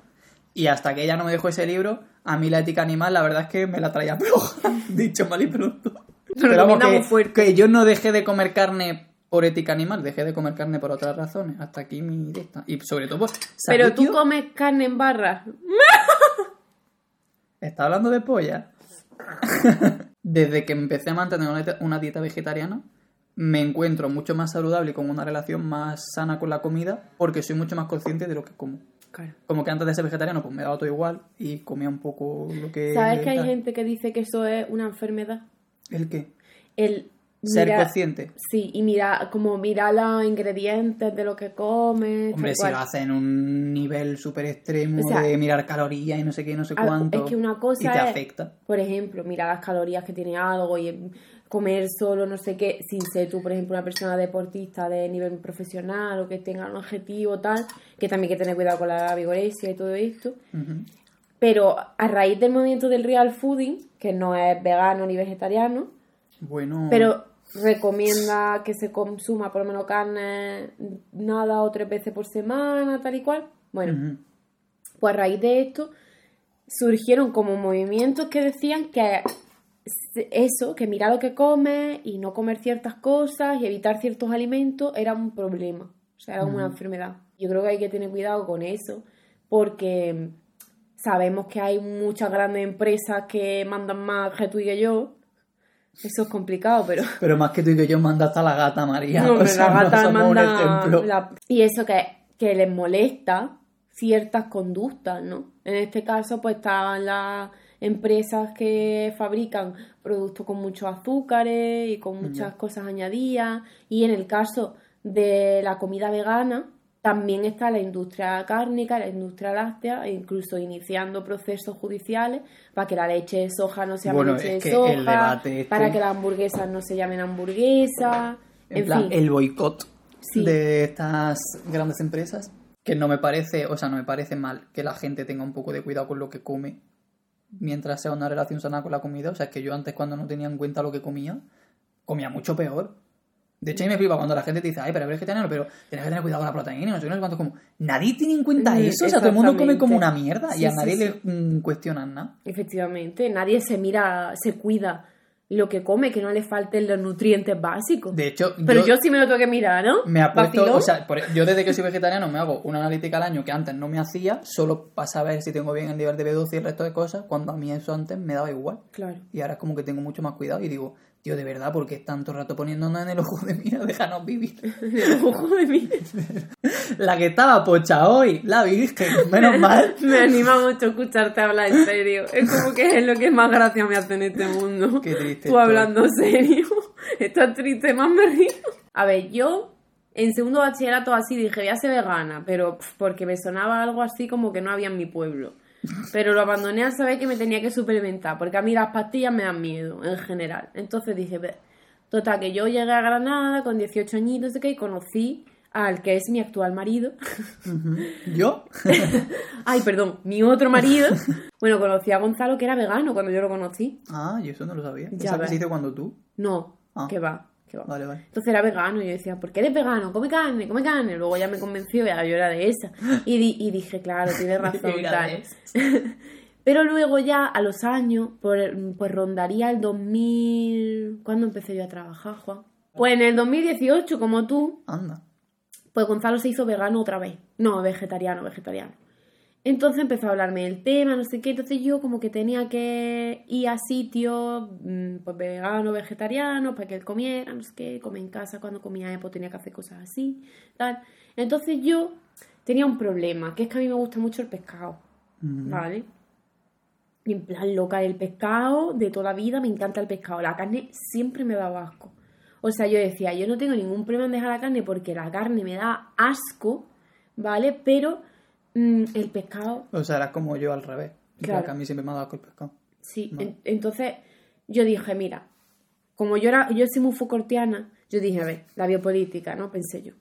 [SPEAKER 1] Y hasta que ella no me dejó ese libro, a mí la ética animal, la verdad es que me la traía *laughs* floja, dicho mal y pronto. Pero vamos, que,
[SPEAKER 2] fuerte.
[SPEAKER 1] que yo no dejé de comer carne por ética animal, dejé de comer carne por otras razones. Hasta aquí mi esta. Y sobre todo, pues,
[SPEAKER 2] Pero tú comes carne en barra. *laughs*
[SPEAKER 1] ¿Está hablando de polla? *laughs* Desde que empecé a mantener una dieta vegetariana, me encuentro mucho más saludable y con una relación más sana con la comida porque soy mucho más consciente de lo que como.
[SPEAKER 2] Claro.
[SPEAKER 1] Como que antes de ser vegetariano, pues me daba todo igual y comía un poco lo que.
[SPEAKER 2] ¿Sabes que hay
[SPEAKER 1] tal.
[SPEAKER 2] gente que dice que eso es una enfermedad?
[SPEAKER 1] ¿El qué?
[SPEAKER 2] El
[SPEAKER 1] Ser
[SPEAKER 2] mira-
[SPEAKER 1] consciente.
[SPEAKER 2] Sí, y mira, como mira los ingredientes de lo que comes.
[SPEAKER 1] Hombre, si
[SPEAKER 2] cual.
[SPEAKER 1] lo hace en un nivel súper extremo
[SPEAKER 2] O sea,
[SPEAKER 1] de mirar calorías y no sé qué, no sé cuánto.
[SPEAKER 2] Es que una cosa
[SPEAKER 1] y te
[SPEAKER 2] es,
[SPEAKER 1] afecta.
[SPEAKER 2] por ejemplo, mira las calorías que tiene algo y comer solo no sé qué, sin ser tú, por ejemplo, una persona deportista de nivel profesional o que tenga un objetivo tal, que también hay que tener cuidado con la vigorexia y todo esto. Pero a raíz del movimiento del real fooding, que no es vegano ni vegetariano,
[SPEAKER 1] Bueno.
[SPEAKER 2] pero recomienda que se consuma por lo menos carne nada o tres veces por semana, tal y cual. Bueno, pues a raíz de esto surgieron como movimientos que decían que eso, que mirar lo que comes y no comer ciertas cosas y evitar ciertos alimentos era un problema, o sea, era como una enfermedad. Yo creo que hay que tener cuidado con eso porque sabemos que hay muchas grandes empresas que mandan más que tú y que yo. Eso es complicado, pero... *laughs*
[SPEAKER 1] Pero más que tú y que yo manda hasta la gata María.
[SPEAKER 2] No, *laughs*
[SPEAKER 1] o sea,
[SPEAKER 2] la
[SPEAKER 1] no
[SPEAKER 2] gata
[SPEAKER 1] somos un
[SPEAKER 2] manda la- Y eso que, que les molesta ciertas conductas, ¿no? En este caso, pues estaban las empresas que fabrican productos con muchos azúcares y con muchas cosas añadidas. Y en el caso de la comida vegana, también está la industria cárnica, la industria láctea, e incluso iniciando procesos judiciales para que la leche de soja no se llame
[SPEAKER 1] Bueno,
[SPEAKER 2] leche
[SPEAKER 1] es
[SPEAKER 2] de soja,
[SPEAKER 1] este-
[SPEAKER 2] para que las hamburguesas no se llamen hamburguesas.
[SPEAKER 1] En,
[SPEAKER 2] En,
[SPEAKER 1] plan,
[SPEAKER 2] fin,
[SPEAKER 1] el boicot
[SPEAKER 2] Sí.
[SPEAKER 1] de estas grandes empresas. Que no me parece, o sea, no me parece mal que la gente tenga un poco de cuidado con lo que come mientras sea una relación sana con la comida. O sea, es que yo antes cuando no tenía en cuenta lo que comía, comía mucho peor. De hecho, a mí me flipa cuando la gente te dice, ay, pero eres vegetariano, pero tienes que tener cuidado con la proteína, no sé no sé cuánto. Como, nadie tiene en cuenta eso. O sea, todo el mundo come como una mierda y a nadie
[SPEAKER 2] sí.
[SPEAKER 1] le mm, cuestionan nada.
[SPEAKER 2] efectivamente, nadie se mira, se cuida lo que come, que no le falten los nutrientes básicos.
[SPEAKER 1] De hecho,
[SPEAKER 2] Pero yo, sí me lo tengo que mirar, ¿no?
[SPEAKER 1] me apuesto,
[SPEAKER 2] Vacilón.
[SPEAKER 1] o sea, por- yo desde que soy vegetariano me hago una analítica al año que antes no me hacía, solo para saber si tengo bien el nivel de B12 y el resto de cosas, cuando a mí eso antes me daba igual.
[SPEAKER 2] Claro.
[SPEAKER 1] Y ahora es como que tengo mucho más cuidado y digo, tío, de verdad, porque tanto rato poniéndonos en el ojo de mira, *laughs* déjanos vivir. *laughs*
[SPEAKER 2] Ojo de mí. *laughs*
[SPEAKER 1] La que estaba pocha hoy, la virgen, menos mal.
[SPEAKER 2] Me anima mucho escucharte hablar en serio. Es como que es lo que más gracia me hace en este mundo.
[SPEAKER 1] Qué triste
[SPEAKER 2] Tú
[SPEAKER 1] estoy.
[SPEAKER 2] hablando serio. Estás triste, más me río. A ver, yo en segundo bachillerato así dije, voy a ser vegana, pero porque me sonaba algo así como que no había en mi pueblo. Pero lo abandoné al saber que me tenía que suplementar, porque a mí las pastillas me dan miedo, en general. Entonces dije, total, que yo llegué a Granada con 18 añitos, y conocí al que es mi actual marido.
[SPEAKER 1] ¿Yo? *laughs*
[SPEAKER 2] Ay, perdón, mi otro marido. Bueno, conocí a Gonzalo que era vegano cuando yo lo conocí.
[SPEAKER 1] Ah, yo eso no lo sabía.
[SPEAKER 2] Ya
[SPEAKER 1] ¿Sabes dice cuando tú?
[SPEAKER 2] No,
[SPEAKER 1] Ah.
[SPEAKER 2] que va, que va.
[SPEAKER 1] Vale, vale.
[SPEAKER 2] Entonces era vegano y yo decía, ¿por qué eres vegano? Come carne, come carne. Luego ya me convenció, ya yo era de esa. Y, di- y dije, claro, tienes *laughs* razón. Tal. *laughs* Pero luego ya a los años, por- pues rondaría el 2000... ¿Cuándo empecé yo a trabajar, Juan? Pues en el 2018, como tú,
[SPEAKER 1] Anda.
[SPEAKER 2] pues Gonzalo se hizo vegano otra vez. No, vegetariano, vegetariano. Entonces empezó a hablarme del tema, no sé qué. Entonces yo como que tenía que ir a sitios mm, pues vegano, vegetariano, para que él comiera, no sé qué. Come en casa cuando comía, pues tenía que hacer cosas así, tal. Entonces yo tenía un problema, que es que a mí me gusta mucho el pescado,
[SPEAKER 1] Mm.
[SPEAKER 2] ¿vale? Y en plan loca el pescado, de toda la vida me encanta el pescado. La carne siempre me da asco. O sea, yo decía, yo no tengo ningún problema en dejar la carne porque la carne me da asco, ¿vale? Pero mm, el pescado,
[SPEAKER 1] O sea, eras como yo al revés.
[SPEAKER 2] Claro.
[SPEAKER 1] Porque a mí siempre me ha dado asco el pescado.
[SPEAKER 2] sí.
[SPEAKER 1] Vale.
[SPEAKER 2] Entonces yo dije, mira, como yo era, yo soy muy Foucaultiana, yo dije, a ver, la biopolítica, ¿no? Pensé yo.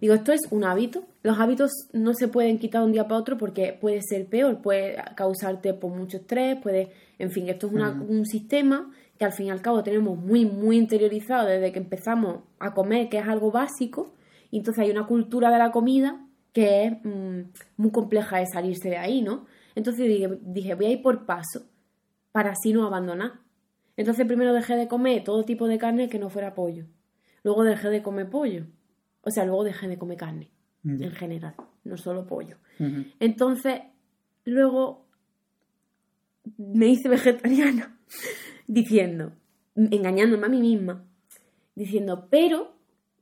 [SPEAKER 2] Digo, esto es un hábito. Los hábitos no se pueden quitar de un día para otro porque puede ser peor, puede causarte por mucho estrés, puede, en fin, esto es una- un sistema que al fin y al cabo tenemos muy, muy interiorizado desde que empezamos a comer, que es algo básico, y entonces hay una cultura de la comida que es mm, muy compleja de salirse de ahí, ¿no? Entonces dije, dije, voy a ir por paso para así no abandonar. Entonces primero dejé de comer todo tipo de carne que no fuera pollo. Luego dejé de comer pollo. O sea, luego dejé de comer carne en general, no solo pollo. Entonces, luego me hice vegetariana *laughs* diciendo, engañándome a mí misma, diciendo, pero,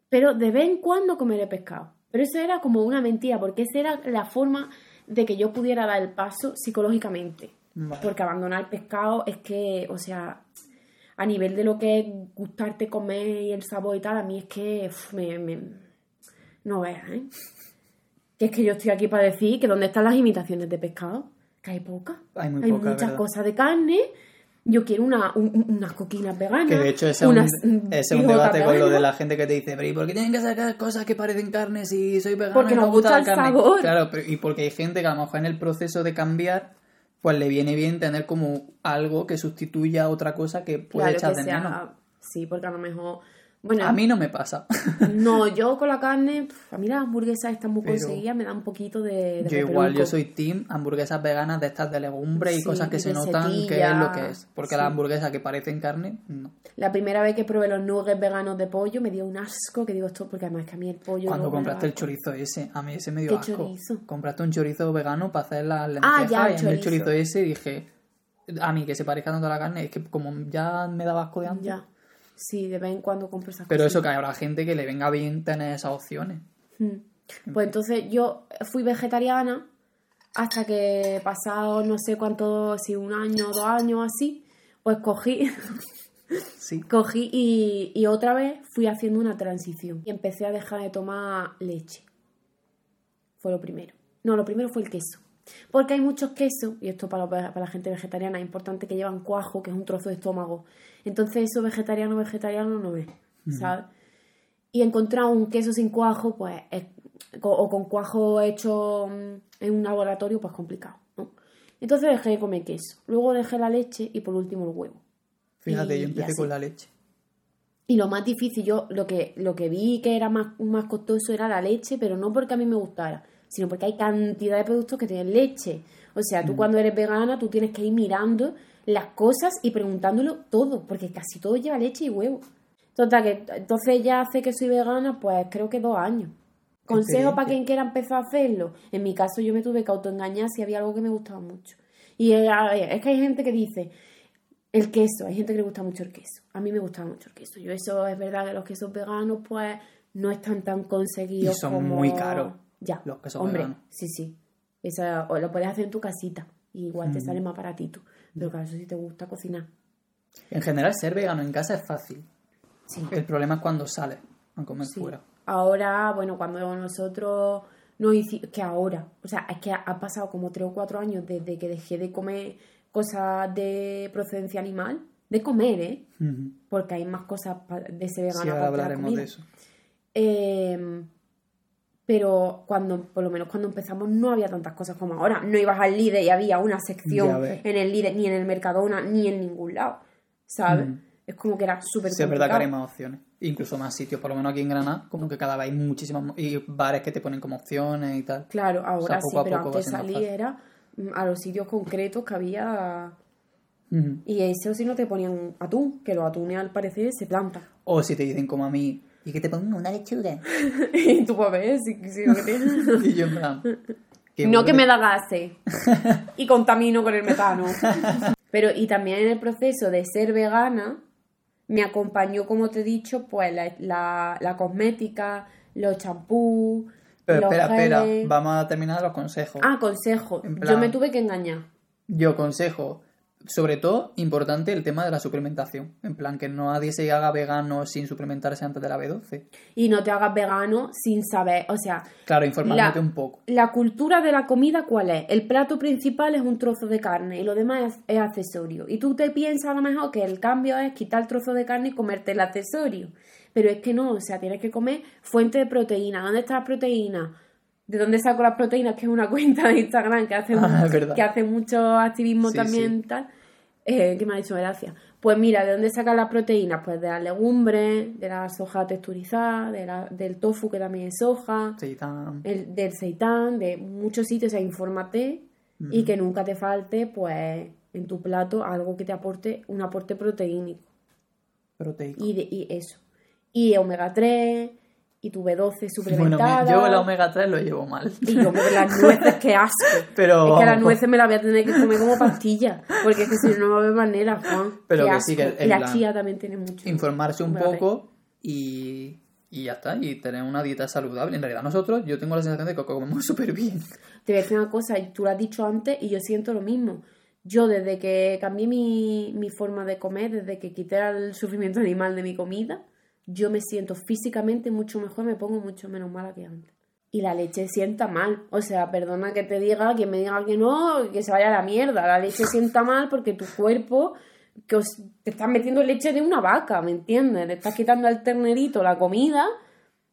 [SPEAKER 2] pero de vez en cuando comeré pescado. Pero eso era como una mentira, porque esa era la forma de que yo pudiera dar el paso psicológicamente.
[SPEAKER 1] Vale.
[SPEAKER 2] Porque abandonar el pescado es que, o sea, a nivel de lo que es gustarte comer y el sabor y tal, a mí es que uf, me, me- no veas, ¿eh? Que es que yo estoy aquí para decir que dónde están las imitaciones de pescado, que hay pocas.
[SPEAKER 1] Hay muy
[SPEAKER 2] muchas
[SPEAKER 1] ¿verdad?
[SPEAKER 2] cosas de carne. Yo quiero una, un- un- unas coquinas veganas.
[SPEAKER 1] Que de hecho ese es un,
[SPEAKER 2] mm,
[SPEAKER 1] es un debate con lo de la gente que te dice, pero ¿y por qué tienen que sacar cosas que parecen carne si soy vegano
[SPEAKER 2] Porque
[SPEAKER 1] y no me gusta
[SPEAKER 2] gusta
[SPEAKER 1] la
[SPEAKER 2] el
[SPEAKER 1] carne?
[SPEAKER 2] sabor.
[SPEAKER 1] Claro, pero- y porque hay gente que a lo mejor en el proceso de cambiar, pues le viene bien tener como algo que sustituya a otra cosa que puede
[SPEAKER 2] Claro
[SPEAKER 1] echar
[SPEAKER 2] que
[SPEAKER 1] de
[SPEAKER 2] sea-
[SPEAKER 1] menos.
[SPEAKER 2] Sí, porque a lo mejor. Bueno,
[SPEAKER 1] A mí no me pasa. *laughs*
[SPEAKER 2] no, yo con la carne, a mí las hamburguesas están muy
[SPEAKER 1] Pero-
[SPEAKER 2] conseguidas, me da un poquito de. de
[SPEAKER 1] Yo igual, yo soy team hamburguesas veganas de estas de legumbre y
[SPEAKER 2] Sí,
[SPEAKER 1] cosas que se notan que
[SPEAKER 2] setilla,
[SPEAKER 1] es lo que es. Porque
[SPEAKER 2] sí.
[SPEAKER 1] las hamburguesas que parecen carne, no.
[SPEAKER 2] La primera vez que probé los nuggets veganos de pollo me dio un asco que digo esto, porque además que a mí el pollo.
[SPEAKER 1] Cuando
[SPEAKER 2] no
[SPEAKER 1] compraste el chorizo ese, a mí ese me dio
[SPEAKER 2] ¿Qué
[SPEAKER 1] asco.
[SPEAKER 2] chorizo?
[SPEAKER 1] Compraste un chorizo vegano para hacer las lentejas
[SPEAKER 2] Ah, ya, el
[SPEAKER 1] y en el
[SPEAKER 2] chorizo.
[SPEAKER 1] chorizo ese dije, a mí que se parezca tanto a la carne, es que como ya me daba asco de antes.
[SPEAKER 2] Ya. Sí, de vez en cuando compro esas
[SPEAKER 1] Pero
[SPEAKER 2] cosas.
[SPEAKER 1] eso que habrá gente que le venga bien tener esas opciones.
[SPEAKER 2] Mm. Pues entonces yo fui vegetariana hasta que pasado no sé cuánto, si un año, dos años así, pues cogí, *laughs*
[SPEAKER 1] Sí.
[SPEAKER 2] cogí y, y otra vez fui haciendo una transición y empecé a dejar de tomar leche. Fue lo primero. No, lo primero fue el queso. Porque hay muchos quesos, y esto para, para la gente vegetariana es importante, que llevan cuajo, que es un trozo de estómago. Entonces eso vegetariano, vegetariano no es, ¿sabes? Y encontrar un queso sin cuajo, pues, es- o con cuajo hecho mm, en un laboratorio, pues complicado, ¿no? Entonces dejé de comer queso. Luego dejé la leche y por último el huevo.
[SPEAKER 1] Fíjate,
[SPEAKER 2] Y-
[SPEAKER 1] yo empecé con la leche.
[SPEAKER 2] Y lo más difícil, yo lo que, lo que vi que era más, más costoso era la leche, pero no porque a mí me gustara, sino porque hay cantidad de productos que tienen leche. O sea, tú cuando eres vegana, tú tienes que ir mirando las cosas y preguntándolo todo, porque casi todo lleva leche y huevo. Total, que entonces ya hace que soy vegana, pues creo que dos años. Consejo para quien quiera empezar a hacerlo. En mi caso yo me tuve que autoengañar si había algo que me gustaba mucho. Y eh, es que hay gente que dice, el queso, hay gente que le gusta mucho el queso. A mí me gustaba mucho el queso. Yo eso es verdad que los quesos veganos pues no están tan conseguidos
[SPEAKER 1] y son muy caros.
[SPEAKER 2] Ya.
[SPEAKER 1] Los quesos
[SPEAKER 2] Hombre,
[SPEAKER 1] veganos.
[SPEAKER 2] sí, sí. Esa, o lo puedes hacer en tu casita. Y igual te sale más baratito. Pero claro, eso sí te gusta cocinar.
[SPEAKER 1] En general, ser vegano en casa es fácil.
[SPEAKER 2] Sí.
[SPEAKER 1] El problema es cuando sales a comer
[SPEAKER 2] Sí.
[SPEAKER 1] fuera.
[SPEAKER 2] Ahora, bueno, cuando nosotros nos hicimos, que ahora, o sea, es que ha, pasado como tres o cuatro años desde que dejé de comer cosas de procedencia animal, de comer, ¿eh? Porque hay más cosas de ese vegano.
[SPEAKER 1] Sí, ahora hablaremos de eso.
[SPEAKER 2] Eh, pero cuando, por lo menos cuando empezamos, no había tantas cosas como ahora. No ibas al líder y había una sección en el líder, ni en el Mercadona, ni en ningún lado. ¿Sabes?
[SPEAKER 1] Mm.
[SPEAKER 2] Es como que era súper
[SPEAKER 1] Sí, es verdad que ahora hay más opciones. Incluso más sitios, por lo menos aquí en Granada, como que cada vez hay muchísimas y bares que te ponen como opciones y tal.
[SPEAKER 2] Claro, ahora
[SPEAKER 1] poco
[SPEAKER 2] sí,
[SPEAKER 1] a
[SPEAKER 2] pero antes salí era mm, a los sitios concretos que había.
[SPEAKER 1] Ujú.
[SPEAKER 2] Y eso sí no te ponían atún, que los atunes al parecer se plantan.
[SPEAKER 1] O si te dicen como a mí, y que te pongan una lechuga. *laughs*
[SPEAKER 2] y tú ver si, si lo que tienes. *laughs*
[SPEAKER 1] y yo en plan.
[SPEAKER 2] no que me da gases *laughs* y contamino con el metano. Pero y también en el proceso de ser vegana me acompañó, como te he dicho, pues la, la, la cosmética, los champús,
[SPEAKER 1] Pero
[SPEAKER 2] los
[SPEAKER 1] espera, espera,
[SPEAKER 2] geles.
[SPEAKER 1] vamos a terminar los consejos.
[SPEAKER 2] Ah, consejo.
[SPEAKER 1] En
[SPEAKER 2] Yo me tuve que engañar.
[SPEAKER 1] Yo consejo, sobre todo, importante el tema de la suplementación. En plan, que nadie se haga vegano sin suplementarse antes de la B12.
[SPEAKER 2] Y no te hagas vegano sin saber, o sea,
[SPEAKER 1] Claro, informándote
[SPEAKER 2] La-
[SPEAKER 1] un poco.
[SPEAKER 2] La cultura de la comida, ¿cuál es? El plato principal es un trozo de carne y lo demás es, es accesorio. Y tú te piensas a lo mejor que el cambio es quitar el trozo de carne y comerte el accesorio. Pero es que no, o sea, tienes que comer fuente de proteína. ¿Dónde está la proteína? ¿De dónde saco las proteínas? Que es una *laughs* cuenta de Instagram que hace,
[SPEAKER 1] Ah, verdad.
[SPEAKER 2] que hace mucho activismo
[SPEAKER 1] Sí,
[SPEAKER 2] también tal. Eh, que me ha hecho gracia. Pues mira, ¿de dónde sacas las proteínas? Pues de las legumbres, de la soja texturizada, de la- del tofu que también es soja
[SPEAKER 1] Sí,
[SPEAKER 2] el, del seitán, de muchos sitios, o sea, infórmate y que nunca te falte, pues, en tu plato algo que te aporte un aporte proteínico.
[SPEAKER 1] proteico.
[SPEAKER 2] Y, de, y eso. Y omega 3, y tu B12
[SPEAKER 1] Bueno,
[SPEAKER 2] suplementada.
[SPEAKER 1] me- yo el omega 3 lo llevo mal.
[SPEAKER 2] Y yo me las nueces, qué asco. *laughs*
[SPEAKER 1] Pero
[SPEAKER 2] es que las
[SPEAKER 1] vamos,
[SPEAKER 2] nueces me las voy a tener que comer como pastillas. Porque es que si no, no va a haber manera, Juan.
[SPEAKER 1] Pero
[SPEAKER 2] Qué
[SPEAKER 1] que sí, que
[SPEAKER 2] Y la
[SPEAKER 1] plan,
[SPEAKER 2] chía también tiene mucho.
[SPEAKER 1] informarse un
[SPEAKER 2] omega 3.
[SPEAKER 1] poco y, y ya está. Y tener una dieta saludable. En realidad, nosotros, yo tengo la sensación de que comemos *laughs* súper bien.
[SPEAKER 2] Te voy a decir una cosa, tú lo has dicho antes y yo siento lo mismo. Yo desde que cambié mi, mi forma de comer, desde que quité el sufrimiento animal de mi comida, yo me siento físicamente mucho mejor, me pongo mucho menos mala que antes. Y la leche sienta mal. O sea, perdona que te diga, que me diga que no, que se vaya a la mierda. La leche sienta mal porque tu cuerpo que os- te estás metiendo leche de una vaca, ¿me entiendes? Le estás quitando al ternerito la comida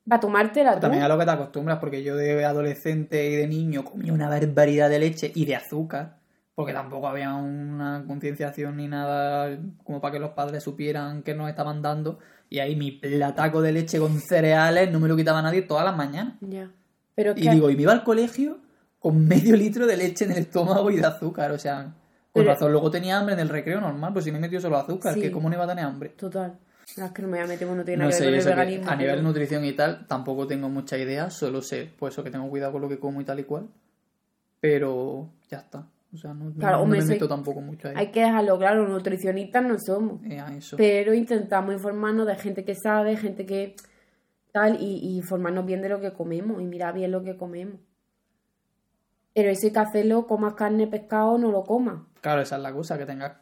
[SPEAKER 2] para tomártela tú.
[SPEAKER 1] También a lo que te acostumbras, porque yo de adolescente y de niño comía una barbaridad de leche y de azúcar, porque tampoco había una concienciación ni nada como para que los padres supieran que nos estaban dando. Y ahí mi plataco de leche con cereales no me lo quitaba nadie todas las mañanas.
[SPEAKER 2] Ya. Pero
[SPEAKER 1] Y
[SPEAKER 2] que
[SPEAKER 1] digo, y me iba al colegio con medio litro de leche en el estómago y de azúcar, o sea, con razón. Luego tenía hambre en el recreo normal, pues si me he metido solo azúcar,
[SPEAKER 2] Sí.
[SPEAKER 1] que cómo no iba a tener hambre.
[SPEAKER 2] Total. Es que no me voy a meter, no tiene
[SPEAKER 1] No
[SPEAKER 2] nada que
[SPEAKER 1] sé,
[SPEAKER 2] ver
[SPEAKER 1] yo
[SPEAKER 2] con el veganismo.
[SPEAKER 1] a nivel
[SPEAKER 2] pero-
[SPEAKER 1] nutrición y tal, tampoco tengo mucha idea, solo sé, pues eso, que tengo cuidado con lo que como y tal y cual. Pero ya está. O sea, no,
[SPEAKER 2] Claro,
[SPEAKER 1] me meto tampoco mucho ahí.
[SPEAKER 2] Hay que dejarlo claro, nutricionistas no somos.
[SPEAKER 1] Eh, eso.
[SPEAKER 2] Pero intentamos informarnos de gente que sabe, gente que tal, y, y informarnos bien de lo que comemos y mirar bien lo que comemos. Pero eso hay que hacerlo, comas carne, pescado, no lo comas.
[SPEAKER 1] Claro, esa es la cosa, que tengas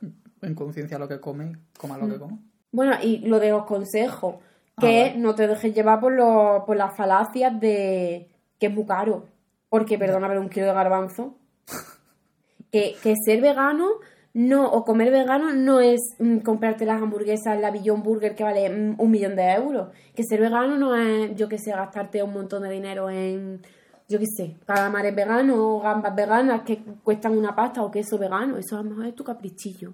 [SPEAKER 1] en conciencia lo que comes, coma lo que
[SPEAKER 2] Mm.
[SPEAKER 1] comas.
[SPEAKER 2] Bueno, y lo de los consejos,
[SPEAKER 1] Ah,
[SPEAKER 2] que
[SPEAKER 1] vale.
[SPEAKER 2] no te dejes llevar por, los, por las falacias de que es muy caro. Porque, perdona, pero un kilo de garbanzo. *laughs* que, que ser vegano no, o comer vegano no es mm, comprarte las hamburguesas, la Beyond Burger que vale mm, un millón de euros. Que ser vegano no es, yo que sé, gastarte un montón de dinero en, yo que sé, calamares veganos o gambas veganas que cuestan una pasta o queso vegano. Eso a lo mejor es tu caprichillo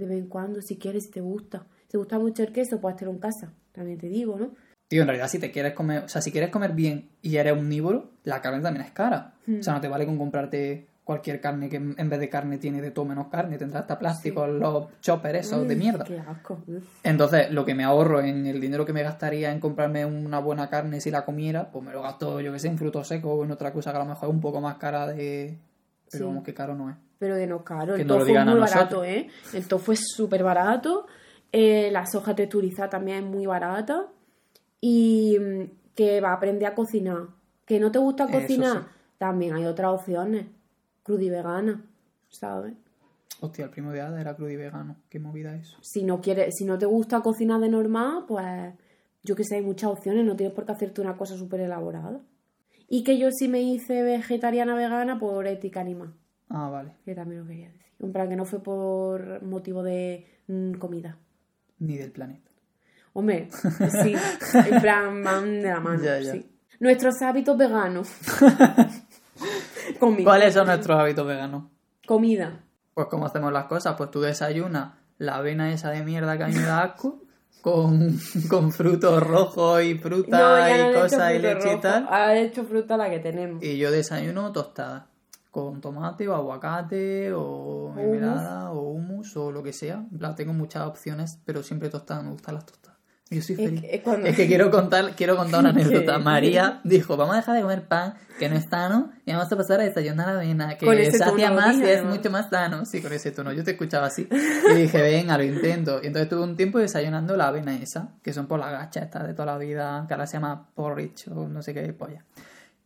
[SPEAKER 2] de vez en cuando, si quieres, si te gusta. Si te gusta mucho el queso, puedes hacerlo en casa, también te digo, ¿no?
[SPEAKER 1] Tío, en realidad, si te quieres comer, o sea, si quieres comer bien y eres omnívoro, la carne también es cara.
[SPEAKER 2] Hmm.
[SPEAKER 1] O sea, no te vale con comprarte cualquier carne que en vez de carne tiene de todo menos carne, tendrá hasta plástico, los choppers esos de mierda.
[SPEAKER 2] Qué asco.
[SPEAKER 1] Entonces, lo que me ahorro en el dinero que me gastaría en comprarme una buena carne si la comiera, pues me lo gasto, yo que sé, en frutos secos o en otra cosa que a lo mejor es un poco más cara de... Pero
[SPEAKER 2] Sí.
[SPEAKER 1] vamos, que caro no es.
[SPEAKER 2] Pero que no caro.
[SPEAKER 1] Que
[SPEAKER 2] El
[SPEAKER 1] no
[SPEAKER 2] tofu es muy barato, ¿eh? El tofu es súper barato. eh, la soja texturizada también es muy barata. Y mm, que va a aprender a cocinar. Que no te gusta cocinar,
[SPEAKER 1] sí.
[SPEAKER 2] también hay otras opciones. Cruda y vegana, ¿sabes?
[SPEAKER 1] Hostia, el primo de Ada era crudo y vegano. Qué movida eso.
[SPEAKER 2] Si no quieres, si no te gusta cocinar de normal, pues yo que sé, hay muchas opciones, no tienes por qué hacerte una cosa súper elaborada. Y que yo sí me hice vegetariana vegana por ética animal,
[SPEAKER 1] Ah, vale.
[SPEAKER 2] que también lo quería decir. En plan, que no fue por motivo de mm, comida.
[SPEAKER 1] Ni del planeta.
[SPEAKER 2] Hombre, *laughs* sí, en plan, van de la mano,
[SPEAKER 1] Ya, ya.
[SPEAKER 2] sí. Nuestros hábitos veganos. *laughs* comida.
[SPEAKER 1] ¿Cuáles son nuestros hábitos veganos?
[SPEAKER 2] Comida.
[SPEAKER 1] Pues cómo hacemos las cosas, pues tú desayunas la avena esa de mierda que a mí me da asco, *laughs* con, con frutos rojos y fruta
[SPEAKER 2] No, ya no
[SPEAKER 1] y
[SPEAKER 2] he
[SPEAKER 1] cosas y leche y tal.
[SPEAKER 2] Ha hecho fruta la que tenemos.
[SPEAKER 1] Y yo desayuno tostada, con tomate o aguacate o mermelada o hummus o lo que sea. Tengo muchas opciones, pero siempre tostada, me gustan las tostadas. Yo soy
[SPEAKER 2] Es
[SPEAKER 1] feliz.
[SPEAKER 2] que- es cuando-
[SPEAKER 1] Es que quiero contar, quiero contar una *laughs* anécdota. María dijo, vamos a dejar de comer pan, que no es sano, y vamos a pasar a desayunar avena, que
[SPEAKER 2] ese
[SPEAKER 1] sacia más y es mucho más sano. Sí, con ese tono. Yo te escuchaba así. Y dije, venga, lo intento. Y entonces tuve un tiempo desayunando la avena esa, que son por la gacha esta de toda la vida, que ahora se llama porridge o no sé qué polla.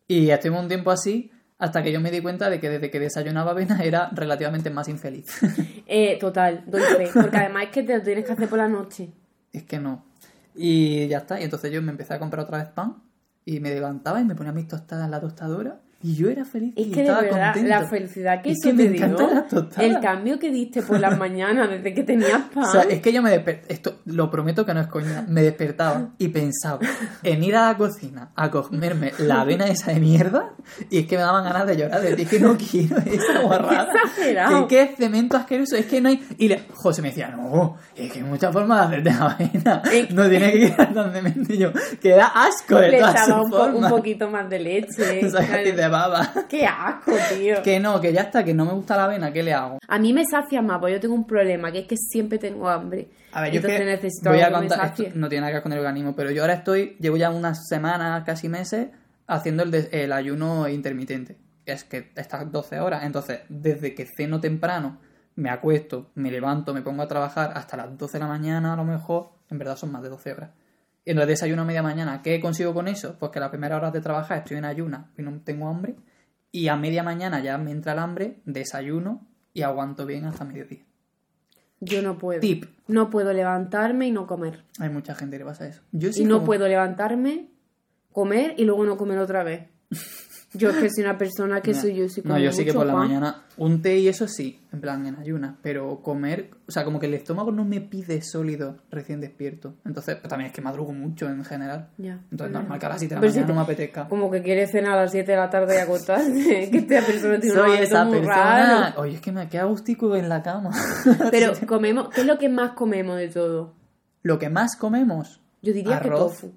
[SPEAKER 1] Y estuvimos un tiempo así hasta que yo me di cuenta de que desde que desayunaba avena era relativamente más infeliz. *laughs*
[SPEAKER 2] Eh, total, doy fe. Porque además es que te lo tienes que hacer por la noche.
[SPEAKER 1] es que no. Y ya está. Y entonces yo me empecé a comprar otra vez pan y me levantaba y me ponía mis tostadas en la tostadora y yo era feliz
[SPEAKER 2] Es
[SPEAKER 1] y
[SPEAKER 2] que de
[SPEAKER 1] estaba
[SPEAKER 2] verdad,
[SPEAKER 1] contento.
[SPEAKER 2] la felicidad que
[SPEAKER 1] Es que me
[SPEAKER 2] te dio,
[SPEAKER 1] encantan las tostadas.
[SPEAKER 2] el cambio que diste por las mañanas desde que tenías pan. *laughs*
[SPEAKER 1] O sea, es que yo me despertaba, esto lo prometo que no es coña, me despertaba y pensaba en ir a la cocina a comerme la avena esa de mierda y es que me daban ganas de llorar, de que no quiero esa *laughs* guarrada.
[SPEAKER 2] exagerado.
[SPEAKER 1] Que, que cemento asqueroso, es que no hay... Y le- José me decía, no, es que hay muchas formas de hacerte la avena,
[SPEAKER 2] Es-
[SPEAKER 1] no tiene que quedar tan demente yo, que da asco de
[SPEAKER 2] Le
[SPEAKER 1] todas sus
[SPEAKER 2] un, po- un poquito más de leche.
[SPEAKER 1] O sea, que de baba. *laughs*
[SPEAKER 2] Qué asco, tío.
[SPEAKER 1] Que no, que ya está, que no me gusta la avena, ¿qué le hago?
[SPEAKER 2] A mí me sacia más, porque yo tengo un problema, que es que siempre tengo hambre.
[SPEAKER 1] A ver, yo es
[SPEAKER 2] Entonces
[SPEAKER 1] que
[SPEAKER 2] necesito
[SPEAKER 1] voy a contar, esto no tiene nada que ver con el organismo, pero yo ahora estoy, llevo ya unas semanas, casi meses, haciendo el, de- el ayuno intermitente. Es que estas 12 horas, entonces, desde que ceno temprano, me acuesto, me levanto, me pongo a trabajar hasta las 12 de la mañana a lo mejor, en verdad son más de 12 horas. Y entonces desayuno a media mañana. ¿Qué consigo con eso? Pues que las primeras horas de trabajar estoy en ayuna y no tengo hambre. Y a media mañana ya me entra el hambre, desayuno y aguanto bien hasta mediodía.
[SPEAKER 2] Yo no puedo.
[SPEAKER 1] Tip.
[SPEAKER 2] No puedo levantarme y no comer.
[SPEAKER 1] Hay mucha gente que le pasa eso. Yo sí
[SPEAKER 2] y no
[SPEAKER 1] como-
[SPEAKER 2] puedo levantarme, comer y luego no comer otra vez. *laughs* Yo es que soy una persona que *laughs*
[SPEAKER 1] No.
[SPEAKER 2] soy yo, sí
[SPEAKER 1] No, yo sí que por la
[SPEAKER 2] pan.
[SPEAKER 1] mañana un té y eso sí, en plan en ayunas, pero comer, o sea, como que el estómago no me pide sólido recién despierto. Entonces, pero también es que madrugo mucho en general.
[SPEAKER 2] Ya.
[SPEAKER 1] Entonces, normal que a las 7 de la
[SPEAKER 2] Pero si
[SPEAKER 1] mañana
[SPEAKER 2] te-
[SPEAKER 1] no me apetezca.
[SPEAKER 2] Como que quiere cenar a las 7 de la tarde y acostarse. *laughs* que esta persona tiene
[SPEAKER 1] Soy
[SPEAKER 2] hábito
[SPEAKER 1] esa
[SPEAKER 2] muy
[SPEAKER 1] persona.
[SPEAKER 2] raro.
[SPEAKER 1] Oye, es que me queda gustico en la cama. *laughs*
[SPEAKER 2] Pero comemos, ¿qué es lo que más comemos de todo?
[SPEAKER 1] Lo que más comemos.
[SPEAKER 2] Yo diría
[SPEAKER 1] Arroz.
[SPEAKER 2] que tofu.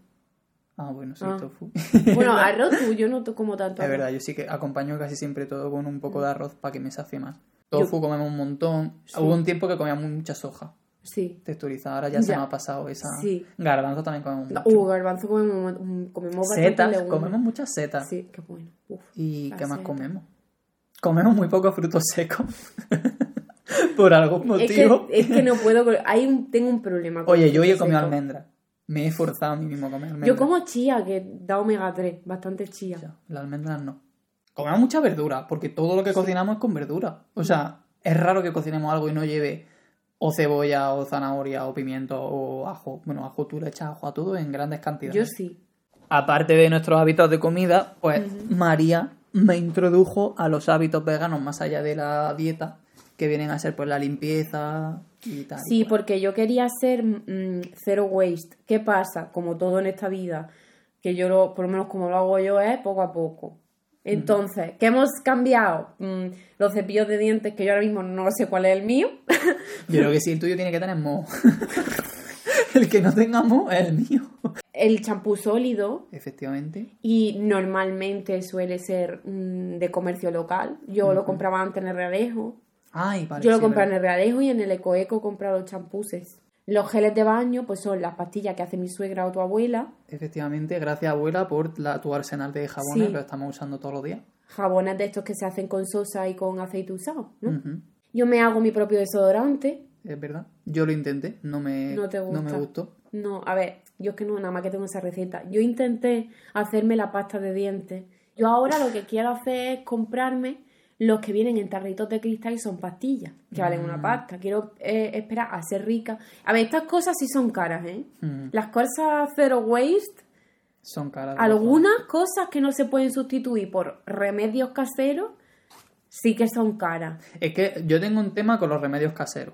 [SPEAKER 1] Ah, bueno, sí,
[SPEAKER 2] Ah.
[SPEAKER 1] tofu.
[SPEAKER 2] Bueno, *laughs* arroz tú, yo no como tanto.
[SPEAKER 1] Es verdad, yo sí que acompaño casi siempre todo con un poco de arroz para que me sacie más. Tofu comemos un montón.
[SPEAKER 2] Sí.
[SPEAKER 1] Hubo un tiempo que comíamos mucha soja.
[SPEAKER 2] Sí.
[SPEAKER 1] texturizada. Ahora ya, se me ha pasado esa.
[SPEAKER 2] Sí.
[SPEAKER 1] Garbanzo también comemos mucho.
[SPEAKER 2] Uh, garbanzo comemos, comemos
[SPEAKER 1] setas, comemos muchas setas.
[SPEAKER 2] Sí, qué bueno. Uf,
[SPEAKER 1] ¿Y qué más
[SPEAKER 2] seta.
[SPEAKER 1] comemos? Comemos muy pocos frutos secos. *laughs* Por algún
[SPEAKER 2] Es que,
[SPEAKER 1] motivo.
[SPEAKER 2] es que no puedo. Hay un, tengo un problema. con
[SPEAKER 1] Oye, yo hoy he comido almendra. Me he forzado a mí mismo a comer almendra.
[SPEAKER 2] Yo como chía, que da omega 3, bastante chía.
[SPEAKER 1] Ya, Las almendras no. Comemos mucha verdura, porque todo lo que cocinamos es con verdura. O sea, es raro que cocinemos algo y no lleve o cebolla, o zanahoria, o pimiento, o ajo. Bueno, ajo tú le echas ajo a todo en grandes cantidades.
[SPEAKER 2] Yo sí.
[SPEAKER 1] aparte de nuestros hábitos de comida, pues María me introdujo a los hábitos veganos más allá de la dieta, que vienen a ser pues la limpieza tal.
[SPEAKER 2] Sí, porque yo quería ser mm, cero waste. ¿Qué pasa? Como todo en esta vida, que yo, lo, por lo menos como lo hago yo, es poco a poco. Entonces, ¿qué hemos cambiado? Mm, los cepillos de dientes, que yo ahora mismo no sé cuál es el mío. *laughs*
[SPEAKER 1] Yo creo que sí, el tuyo tiene que tener moho. *laughs* el que no tenga moho es el mío.
[SPEAKER 2] el champú sólido
[SPEAKER 1] Efectivamente.
[SPEAKER 2] y normalmente suele ser mm, de comercio local. Yo lo compraba antes en el Realejo.
[SPEAKER 1] Ay, vale.
[SPEAKER 2] Yo lo
[SPEAKER 1] sí,
[SPEAKER 2] compré en el Realejo y en el Ecoeco he comprado los champuses. Los geles de baño, pues son las pastillas que hace mi suegra o tu abuela.
[SPEAKER 1] Efectivamente, gracias abuela por la, tu arsenal de jabones
[SPEAKER 2] Sí.
[SPEAKER 1] que lo estamos usando todos los días.
[SPEAKER 2] Jabones de estos que se hacen con sosa y con aceite usado, ¿no? Yo me hago mi propio desodorante.
[SPEAKER 1] Es verdad. Yo lo intenté, no me,
[SPEAKER 2] No te gusta.
[SPEAKER 1] me gustó.
[SPEAKER 2] No, a ver, yo es que no, nada más que tengo esa receta. Yo intenté hacerme la pasta de dientes. Yo ahora lo que quiero hacer es comprarme los que vienen en tarritos de cristal son pastillas, que valen
[SPEAKER 1] Mm.
[SPEAKER 2] una pasta. Quiero eh, esperar a ser rica. A ver, estas cosas sí son caras, ¿eh?
[SPEAKER 1] Mm,
[SPEAKER 2] Las cosas zero waste,
[SPEAKER 1] Son caras.
[SPEAKER 2] algunas cosas que no se pueden sustituir por remedios caseros, sí que son caras.
[SPEAKER 1] Es que yo tengo un tema con los remedios caseros.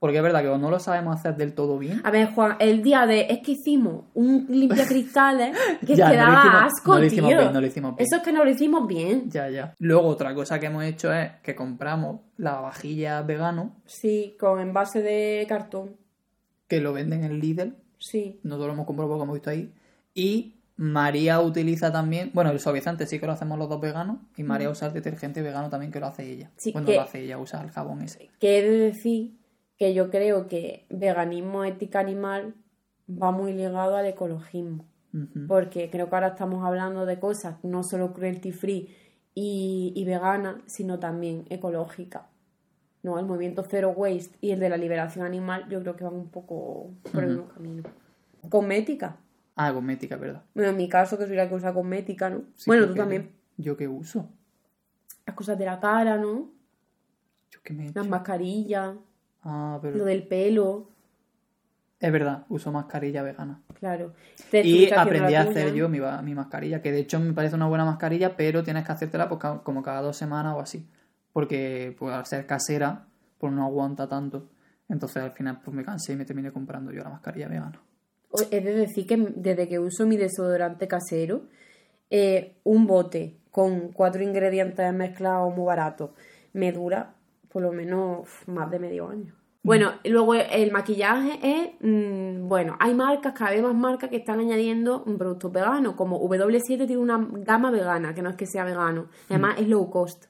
[SPEAKER 1] Porque es verdad que no lo sabemos hacer del todo bien.
[SPEAKER 2] A ver, Juan, el día de. Es que hicimos un limpiacristales *laughs* que
[SPEAKER 1] Ya, no
[SPEAKER 2] quedaba
[SPEAKER 1] hicimos-
[SPEAKER 2] asco,
[SPEAKER 1] no lo hicimos
[SPEAKER 2] tío.
[SPEAKER 1] bien, no lo hicimos bien.
[SPEAKER 2] Eso es que no lo hicimos bien.
[SPEAKER 1] Ya, ya. Luego otra cosa que hemos hecho es que compramos la vajilla vegano
[SPEAKER 2] Sí, con envase de cartón.
[SPEAKER 1] que lo venden en Lidl.
[SPEAKER 2] Sí.
[SPEAKER 1] Nosotros lo hemos comprado porque hemos visto ahí. Y María utiliza también, bueno, el suavizante sí que lo hacemos los dos veganos. Y María usa el detergente vegano también que lo hace ella.
[SPEAKER 2] Sí,
[SPEAKER 1] bueno,
[SPEAKER 2] que-
[SPEAKER 1] lo hace ella, usa el jabón ese.
[SPEAKER 2] Que he de decir que yo creo que veganismo, ética animal va muy ligado al ecologismo. Porque creo que ahora estamos hablando de cosas no solo cruelty free y, y vegana, sino también ecológica. ¿no? El movimiento Zero Waste y el de la liberación animal, yo creo que van un poco por el mismo camino. Cosmética.
[SPEAKER 1] Ah, cosmética, verdad.
[SPEAKER 2] Bueno, en mi caso, que soy la que usa cosmética, ¿no?
[SPEAKER 1] Sí,
[SPEAKER 2] bueno, tú también.
[SPEAKER 1] ¿Yo qué uso?
[SPEAKER 2] Las cosas de la cara, ¿no?
[SPEAKER 1] ¿Yo qué me he
[SPEAKER 2] Las
[SPEAKER 1] hecho?
[SPEAKER 2] mascarillas,
[SPEAKER 1] Ah, pero...
[SPEAKER 2] lo del pelo,
[SPEAKER 1] Es verdad, uso mascarilla vegana.
[SPEAKER 2] claro.
[SPEAKER 1] Y aprendí a hacer yo mi, mi mascarilla, que de hecho me parece una buena mascarilla, pero tienes que hacértela pues, como cada dos semanas o así. Porque pues, al ser casera, pues no aguanta tanto. Entonces al final pues me cansé y me terminé comprando yo la mascarilla vegana.
[SPEAKER 2] He de decir que desde que uso mi desodorante casero, eh, un bote con cuatro ingredientes mezclados muy baratos me dura por lo menos más de medio año. Bueno, y luego el maquillaje es, mm, bueno, hay marcas, cada vez más marcas que están añadiendo mm, productos veganos, como W7 tiene una gama vegana, que no es que sea vegano, además es low cost.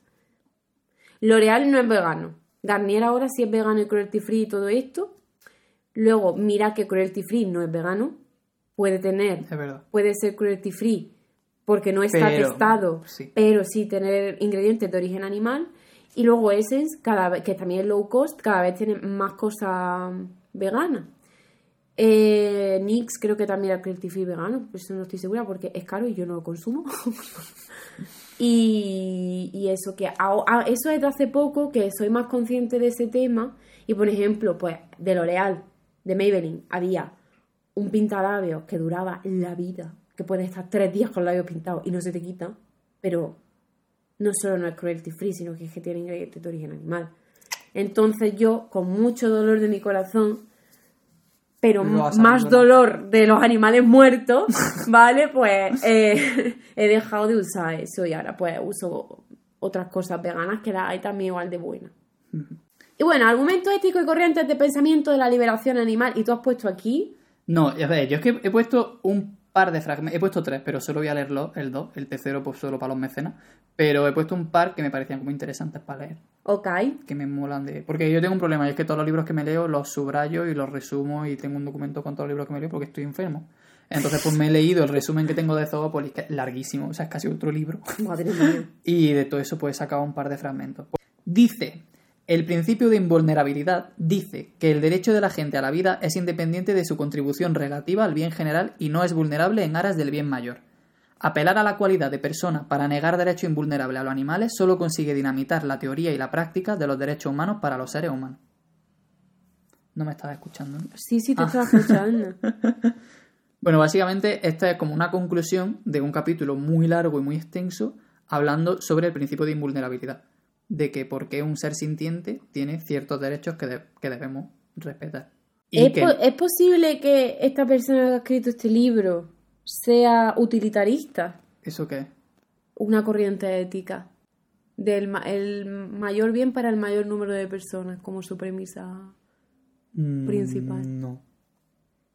[SPEAKER 2] L'Oreal no es vegano. Garnier ahora sí es vegano y cruelty free y todo esto. Luego, mira que cruelty free no es vegano. Puede tener,
[SPEAKER 1] Es verdad.
[SPEAKER 2] puede ser cruelty free porque no está
[SPEAKER 1] Pero,
[SPEAKER 2] testado,
[SPEAKER 1] sí.
[SPEAKER 2] pero sí tener ingredientes de origen animal. Y luego Essence, cada vez, que también es low cost, cada vez tiene más cosas veganas. Eh, NYX creo que también era cruelty vegano, pero eso no estoy segura porque es caro y yo no lo consumo. *laughs* y, y eso que eso es de hace poco que soy más consciente de ese tema y por ejemplo pues de L'Oreal de Maybelline había un pintalabios que duraba la vida que puedes estar tres días con labios pintados y no se te quita pero no solo no es cruelty free sino que es que tiene ingredientes de origen animal. Entonces yo con mucho dolor de mi corazón pero más dolor de los animales muertos, *laughs* ¿vale? Pues eh, he dejado de usar eso y ahora pues uso otras cosas veganas que las hay también igual de buenas. Y bueno, argumentos éticos y corrientes de pensamiento de la liberación animal, y tú has puesto aquí,
[SPEAKER 1] No, a ver, yo es que he puesto un par de fragmentos, he puesto tres, pero solo voy a leerlo, el dos, el tercero pues solo para los mecenas, pero he puesto un par que me parecían como interesantes para leer,
[SPEAKER 2] ok,
[SPEAKER 1] que me molan de... Porque yo tengo un problema, y es que todos los libros que me leo los subrayo y los resumo y tengo un documento con todos los libros que me leo porque estoy enfermo. Entonces pues me he leído el resumen que tengo de Zoopolis, que es larguísimo, o sea, es casi otro libro.
[SPEAKER 2] madre mía. *laughs*
[SPEAKER 1] Y de todo eso pues he sacado un par de fragmentos. Dice, el principio de invulnerabilidad dice que el derecho de la gente a la vida es independiente de su contribución relativa al bien general y no es vulnerable en aras del bien mayor. Apelar a la cualidad de persona para negar derecho invulnerable a los animales solo consigue dinamitar la teoría y la práctica de los derechos humanos para los seres humanos. No me estaba escuchando. ¿no?
[SPEAKER 2] Sí, sí, te
[SPEAKER 1] Ah.
[SPEAKER 2] estaba escuchando. *laughs*
[SPEAKER 1] Bueno, básicamente esta es como una conclusión de un capítulo muy largo y muy extenso hablando sobre el principio de invulnerabilidad, de que porque un ser sintiente tiene ciertos derechos que, de- que debemos respetar. Y
[SPEAKER 2] ¿Es,
[SPEAKER 1] que,
[SPEAKER 2] po- es posible que esta persona que ha escrito este libro sea utilitarista?
[SPEAKER 1] ¿Eso qué?
[SPEAKER 2] Una corriente ética del ma- el mayor bien para el mayor número de personas como su premisa
[SPEAKER 1] Mm,
[SPEAKER 2] Principal.
[SPEAKER 1] No.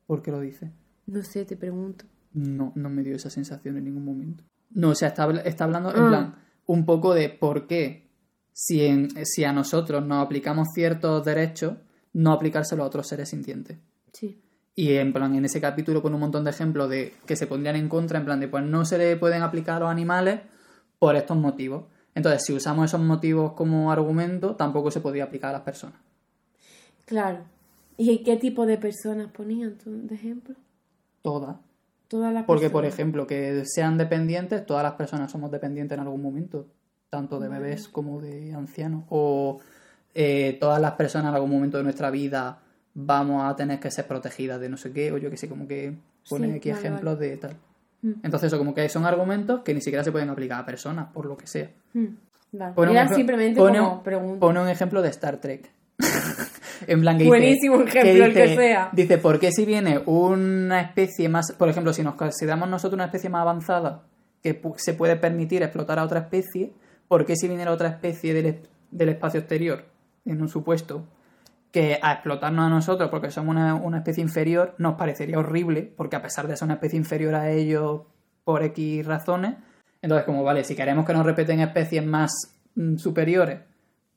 [SPEAKER 1] ¿Por qué lo dice?
[SPEAKER 2] No sé, te pregunto.
[SPEAKER 1] No, no me dio esa sensación en ningún momento. No, o sea, está, está hablando en
[SPEAKER 2] Ah.
[SPEAKER 1] plan un poco de por qué si, en- si a nosotros nos aplicamos ciertos derechos, no aplicárselo a otros seres sintientes.
[SPEAKER 2] Sí.
[SPEAKER 1] Y en plan, en ese capítulo pone un montón de ejemplos de que se pondrían en contra, en plan de pues no se le pueden aplicar a los animales por estos motivos. Entonces, si usamos esos motivos como argumento, tampoco se podría aplicar a las personas.
[SPEAKER 2] Claro. ¿Y qué tipo de personas ponían tú de ejemplo?
[SPEAKER 1] Todas.
[SPEAKER 2] Todas las
[SPEAKER 1] Porque, por ejemplo, que sean dependientes, todas las personas somos dependientes en algún momento, tanto de bebés como de ancianos. O eh, todas las personas en algún momento de nuestra vida vamos a tener que ser protegidas de no sé qué, o yo que sé, como que pone
[SPEAKER 2] Sí,
[SPEAKER 1] aquí
[SPEAKER 2] vale,
[SPEAKER 1] ejemplos de tal.
[SPEAKER 2] Mm.
[SPEAKER 1] Entonces, eso como que son argumentos que ni siquiera se pueden aplicar a personas, por lo que sea.
[SPEAKER 2] Mm, vale.
[SPEAKER 1] Pone un
[SPEAKER 2] Era
[SPEAKER 1] ejemplo-
[SPEAKER 2] simplemente
[SPEAKER 1] pone
[SPEAKER 2] como
[SPEAKER 1] un-
[SPEAKER 2] pregunta.
[SPEAKER 1] Pone un ejemplo de Star Trek. *laughs* en plan que dice-
[SPEAKER 2] Buenísimo ejemplo, el que sea.
[SPEAKER 1] Dice, ¿por qué si viene una especie más... Por ejemplo, si nos consideramos nosotros una especie más avanzada que se puede permitir explotar a otra especie, ¿por qué si viniera otra especie del, del espacio exterior, en un supuesto, que a explotarnos a nosotros porque somos una, una especie inferior, nos parecería horrible, porque a pesar de ser una especie inferior a ellos por X razones, entonces como, vale, si queremos que nos repeten especies más mm, superiores,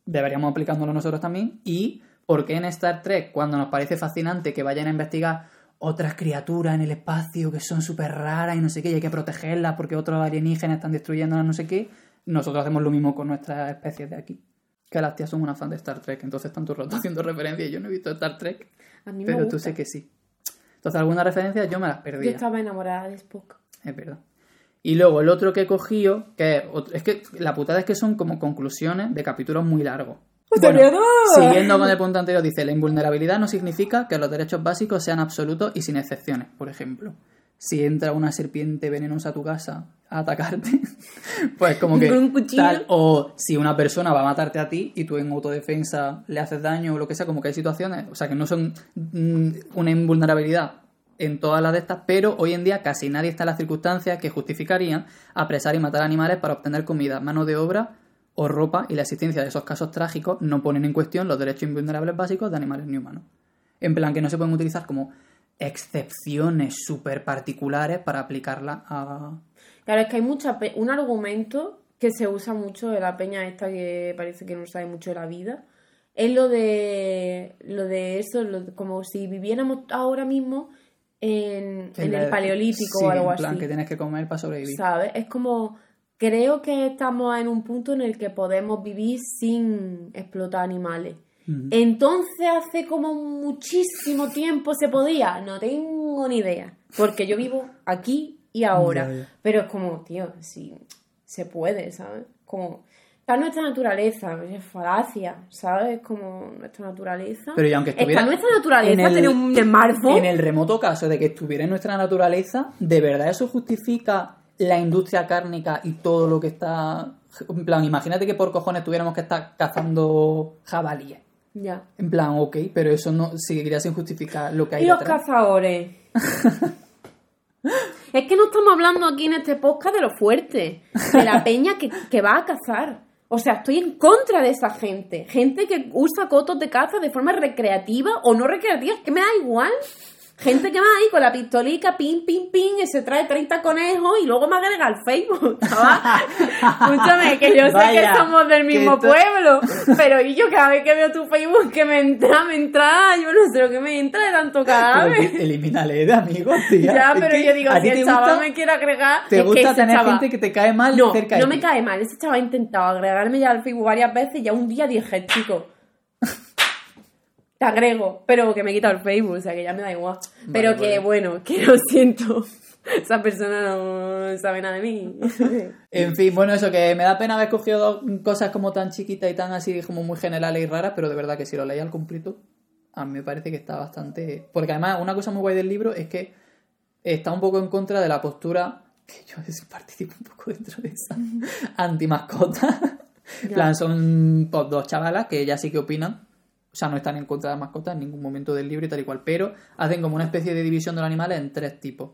[SPEAKER 1] deberíamos aplicándolo nosotros también. Y por qué en Star Trek, cuando nos parece fascinante que vayan a investigar otras criaturas en el espacio que son súper raras y no sé qué, y hay que protegerlas porque otros alienígenas están destruyéndolas, no sé qué, nosotros hacemos lo mismo con nuestras especies de aquí. Que las tías son una fan de Star Trek, entonces están todo el rato *laughs* haciendo referencias. Yo no he visto Star Trek,
[SPEAKER 2] A mí me
[SPEAKER 1] pero
[SPEAKER 2] gusta.
[SPEAKER 1] tú sé que sí. Entonces, algunas referencias yo me las
[SPEAKER 2] Yo
[SPEAKER 1] perdía.
[SPEAKER 2] estaba enamorada de Spock.
[SPEAKER 1] Es verdad. Y luego el otro que he cogido, que es, otro- es que la putada es que son como conclusiones de capítulos muy largos. Bueno, siguiendo con el punto anterior, dice, la invulnerabilidad no significa que los derechos básicos sean absolutos y sin excepciones. Por ejemplo, si entra una serpiente venenosa a tu casa a atacarte, *laughs* pues como que...
[SPEAKER 2] Con un cuchillo.
[SPEAKER 1] tal, o si una persona va a matarte a ti y tú en autodefensa le haces daño o lo que sea, como que hay situaciones, o sea, que no son mm, una invulnerabilidad en todas las de estas, pero hoy en día casi nadie está en las circunstancias que justificarían apresar y matar animales para obtener comida, mano de obra o ropa y la existencia de esos casos trágicos no ponen en cuestión los derechos invulnerables básicos de animales ni humanos. En plan que no se pueden utilizar como excepciones súper particulares para aplicarla a...
[SPEAKER 2] Claro, es que hay mucha pe- un argumento que se usa mucho de la peña esta que parece que no sabe mucho de la vida. Es lo de lo de eso, lo de- como si viviéramos ahora mismo en, el paleolítico
[SPEAKER 1] sí,
[SPEAKER 2] o algo
[SPEAKER 1] en plan
[SPEAKER 2] así.
[SPEAKER 1] que tienes que comer para sobrevivir.
[SPEAKER 2] ¿Sabes? Es como creo que estamos en un punto en el que podemos vivir sin explotar animales. Entonces hace como muchísimo tiempo se podía, no tengo ni idea, porque yo vivo aquí y ahora, pero es como, tío, sí, se puede, ¿sabes? Como, está en nuestra naturaleza, es falacia, ¿sabes? Como nuestra naturaleza.
[SPEAKER 1] Pero y aunque estuviera
[SPEAKER 2] Está nuestra naturaleza
[SPEAKER 1] en el-
[SPEAKER 2] tener un smartphone.
[SPEAKER 1] En el remoto caso de que estuviera en nuestra naturaleza, ¿de verdad eso justifica la industria cárnica y todo lo que está... En plan, imagínate que por cojones tuviéramos que estar cazando jabalíes.
[SPEAKER 2] Ya.
[SPEAKER 1] En plan, ok, pero eso no seguiría sin justificar lo que hay
[SPEAKER 2] Y los
[SPEAKER 1] detrás.
[SPEAKER 2] cazadores. *laughs* es que no estamos hablando aquí en este podcast de lo fuerte, de la peña que, que va a cazar. O sea, estoy en contra de esa gente. Gente que usa cotos de caza de forma recreativa o no recreativa, es que me da igual. Gente que va ahí con la pistolica, pim, pim, pim, y se trae 30 conejos y luego me agrega al Facebook. *laughs* Escúchame, que yo sé
[SPEAKER 1] Vaya,
[SPEAKER 2] que somos del mismo pueblo, pero y yo cada vez que veo tu Facebook que me entra, me entra, yo no sé lo que me entra de tanto cadáver.
[SPEAKER 1] que elimínale de amigos, tía.
[SPEAKER 2] Ya,
[SPEAKER 1] Es
[SPEAKER 2] pero
[SPEAKER 1] que
[SPEAKER 2] yo digo, si el chaval
[SPEAKER 1] gusta-
[SPEAKER 2] me quiere agregar,
[SPEAKER 1] Te
[SPEAKER 2] es que
[SPEAKER 1] gusta
[SPEAKER 2] ese
[SPEAKER 1] tener gente que te cae mal
[SPEAKER 2] No,
[SPEAKER 1] cerca de
[SPEAKER 2] no me
[SPEAKER 1] ti.
[SPEAKER 2] cae mal. Ese chaval ha intentado agregarme ya al Facebook varias veces y ya un día dije, chico, te agrego, pero que me he quitado el Facebook, o sea que ya me da igual. pero que
[SPEAKER 1] vale.
[SPEAKER 2] bueno, que lo siento. *laughs* Esa persona no sabe nada de mí. *laughs*
[SPEAKER 1] En fin, bueno, eso que me da pena haber cogido dos cosas como tan chiquitas y tan así como muy generales y raras, pero de verdad que si lo leí al completo, a mí me parece que está bastante... Porque además, una cosa muy guay del libro es que está un poco en contra de la postura, que yo participo un poco dentro de esa, *laughs* anti-mascota. En
[SPEAKER 2] Ya.
[SPEAKER 1] plan, son pues, dos chavalas que ya sí que opinan, o sea, no están en contra de las mascotas en ningún momento del libro y tal y cual, pero hacen como una especie de división de los animales en tres tipos.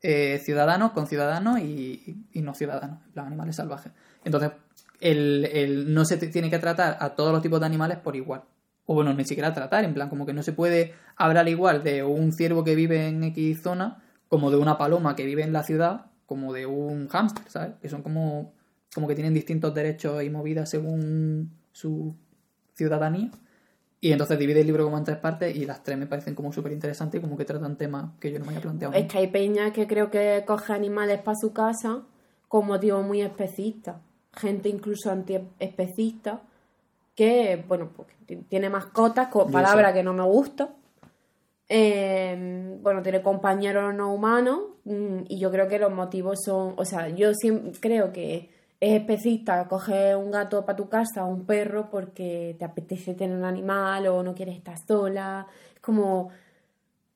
[SPEAKER 1] Eh, ciudadanos, con ciudadanos y, no ciudadanos, en plan animales salvajes. Entonces, el, el- no se tiene que tratar a todos los tipos de animales por igual. o bueno, ni siquiera tratar, en plan, como que no se puede hablar igual de un ciervo que vive en X zona como de una paloma que vive en la ciudad, como de un hámster, ¿sabes? Que son como, como que tienen distintos derechos y movidas según su ciudadanía. Y entonces divide el libro como en tres partes y las tres me parecen como súper interesantes y como que tratan temas que yo no me había planteado.
[SPEAKER 2] Es que hay peña que creo que coge animales para su casa con motivos muy especistas. Gente incluso antiespecista que, bueno, pues, tiene mascotas, con palabras que no me gustan. Eh, bueno, tiene compañeros no humanos mm, y yo creo que los motivos son, o sea, yo siempre creo que es especista coger un gato para tu casa o un perro porque te apetece tener un animal o no quieres estar sola. Es como,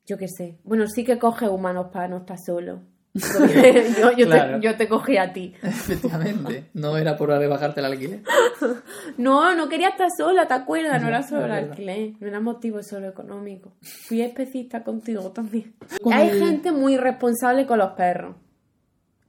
[SPEAKER 2] yo qué sé. Bueno, sí que coge humanos para no estar solo. *laughs* *laughs* yo, yo, te, yo, te, cogí a ti.
[SPEAKER 1] Efectivamente. No era por bajarte el alquiler. *laughs*
[SPEAKER 2] no, no quería estar sola, ¿te acuerdas? No, era solo el alquiler. No era motivo solo económico. Fui especista contigo también. Hay gente muy responsable con los perros.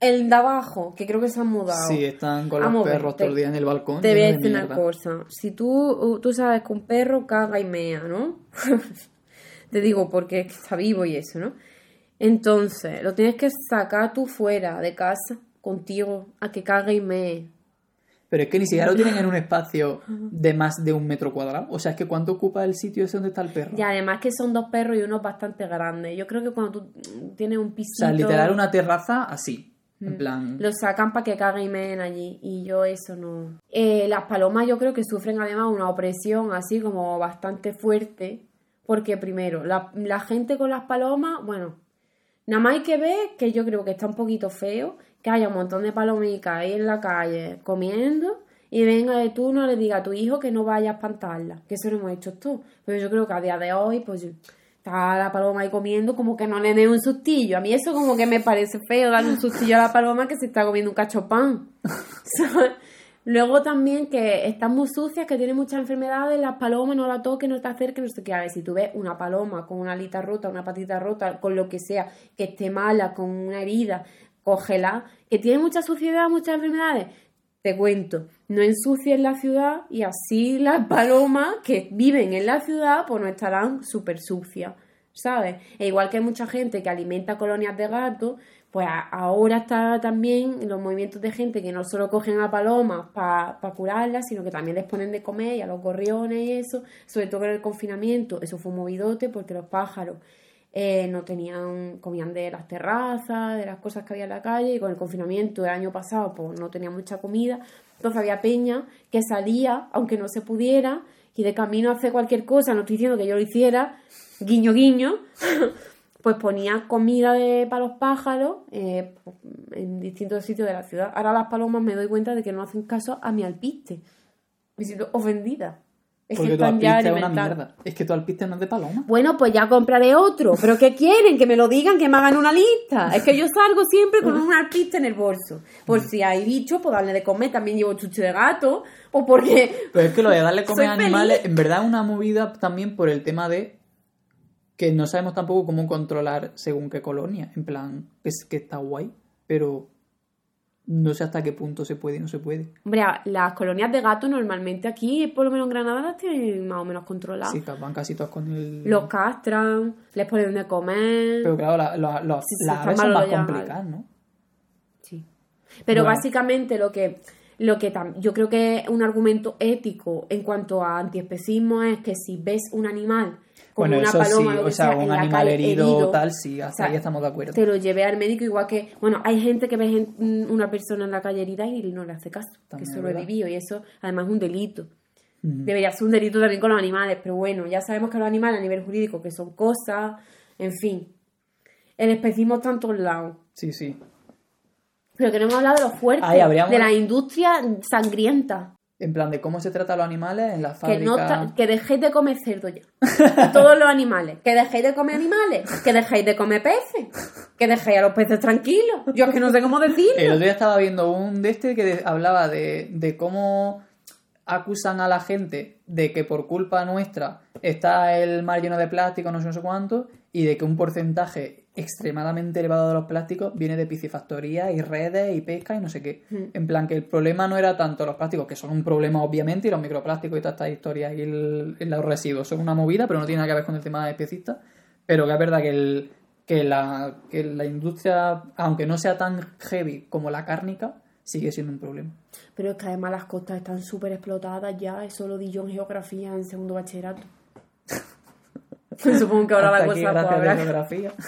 [SPEAKER 2] El de abajo, que creo que se han mudado.
[SPEAKER 1] Sí, están con los perros todo el día en el balcón.
[SPEAKER 2] Te voy a decir una cosa. Si tú, tú sabes que un perro caga y mea, ¿no? *laughs* te digo porque está vivo y eso, ¿no? Entonces, lo tienes que sacar tú fuera de casa, contigo, a que cague y mee.
[SPEAKER 1] Pero es que ni siquiera lo tienen en un *laughs* espacio de más de un metro cuadrado. O sea, es que ¿cuánto ocupa el sitio ese donde está el perro?
[SPEAKER 2] Y además que son dos perros y uno bastante grande. Yo creo que cuando tú tienes un pisito...
[SPEAKER 1] O sea, literal una terraza así. En plan...
[SPEAKER 2] Lo sacan para que caguen y meen allí. Y yo eso no... Eh, las palomas yo creo que sufren además una opresión así como bastante fuerte. Porque primero, la, la gente con las palomas, bueno, Nada más hay que ver que yo creo que está un poquito feo que haya un montón de palomicas ahí en la calle comiendo y venga de tú no le diga a tu hijo que no vaya a espantarla, que eso lo hemos hecho tú. Pero yo creo que a día de hoy, pues está la paloma ahí comiendo como que no le dé un sustillo. A mí eso como que me parece feo darle un sustillo a la paloma que se está comiendo un cachopán. *laughs* Luego también que están muy sucias, que tienen muchas enfermedades, las palomas no la toques, no te acerques, no sé qué. A ver, si tú ves una paloma con una alita rota, una patita rota, con lo que sea, que esté mala, con una herida, cógela, que tiene mucha suciedad, muchas enfermedades, te cuento, no ensucies la ciudad y así las palomas que viven en la ciudad pues no estarán súper sucias, ¿sabes? E igual que hay mucha gente que alimenta colonias de gatos, pues ahora está también los movimientos de gente que no solo cogen a palomas para curarlas, sino que también les ponen de comer y a los gorriones y eso, sobre todo en el confinamiento, eso fue un movidote porque los pájaros eh, no tenían, comían de las terrazas, de las cosas que había en la calle, y con el confinamiento del año pasado pues no tenía mucha comida, entonces había peña que salía, aunque no se pudiera, y de camino a hacer cualquier cosa, no estoy diciendo que yo lo hiciera, guiño guiño, *laughs* pues ponía comida de, para los pájaros eh, en distintos sitios de la ciudad. Ahora las palomas me doy cuenta de que no hacen caso a mi alpiste. Me siento ofendida.
[SPEAKER 1] Es Porque que tu alpiste es una mierda. Es que tu alpiste no es de paloma.
[SPEAKER 2] Bueno, pues ya compraré otro. ¿Pero qué quieren? Que me lo digan, que me hagan una lista. Es que yo salgo siempre con un alpiste en el bolso. Por si hay bichos, pues darle de comer. También llevo chuche de gato. O porque...
[SPEAKER 1] Pero es que lo de darle *laughs* comer a animales, en verdad es una movida también por el tema de que no sabemos tampoco cómo controlar según qué colonia. En plan, es que está guay, pero no sé hasta qué punto se puede y no se puede.
[SPEAKER 2] Hombre, las colonias de gatos normalmente aquí, por lo menos en Granada, las tienen más o menos controladas.
[SPEAKER 1] Sí, van casi todos con el...
[SPEAKER 2] Los castran, les ponen de comer...
[SPEAKER 1] Pero claro, las aves son más complicadas, ¿no?
[SPEAKER 2] Sí. Pero básicamente lo que... Lo que yo creo que es un argumento ético en cuanto a antiespecismo es que si ves un animal
[SPEAKER 1] bueno, una eso paloma, sí, o sea, un animal herido, tal, sí, hasta ahí estamos de acuerdo.
[SPEAKER 2] Te lo llevé al médico igual que, bueno, hay gente que ve una persona en la calle herida y no le hace caso, que eso lo he vivido y eso además es un delito. Debería ser un delito también con los animales, pero bueno, ya sabemos que los animales a nivel jurídico que son cosas, en fin. El especismo está en todos lados.
[SPEAKER 1] Sí, sí.
[SPEAKER 2] Pero queremos hablar de lo fuerte, de la industria sangrienta.
[SPEAKER 1] En plan, de cómo se trata a los animales en la fábrica.
[SPEAKER 2] Que, que dejéis de comer cerdo ya. Todos los animales. Que dejéis de comer animales. Que dejéis de comer peces. Que dejéis a los peces tranquilos. Yo es que no sé cómo decirlo.
[SPEAKER 1] El otro día estaba viendo un de este que hablaba de, de cómo acusan a la gente de que por culpa nuestra está el mar lleno de plástico, no sé, no sé cuánto, y de que un porcentaje extremadamente elevado de los plásticos viene de piscifactoría y redes y pesca y no sé qué.
[SPEAKER 2] Mm.
[SPEAKER 1] En plan, que el problema no era tanto los plásticos, que son un problema obviamente, y los microplásticos y todas estas historias y, el- y los residuos son una movida, pero no tiene nada que ver con el tema de especistas. Pero que es verdad que, el, que, la, que la industria, aunque no sea tan heavy como la cárnica, sigue siendo un problema.
[SPEAKER 2] Pero es que además las costas están súper explotadas ya. Eso lo di yo en geografía en segundo bachillerato. *laughs* Supongo que ahora la
[SPEAKER 1] aquí,
[SPEAKER 2] cosa
[SPEAKER 1] geografía. *laughs*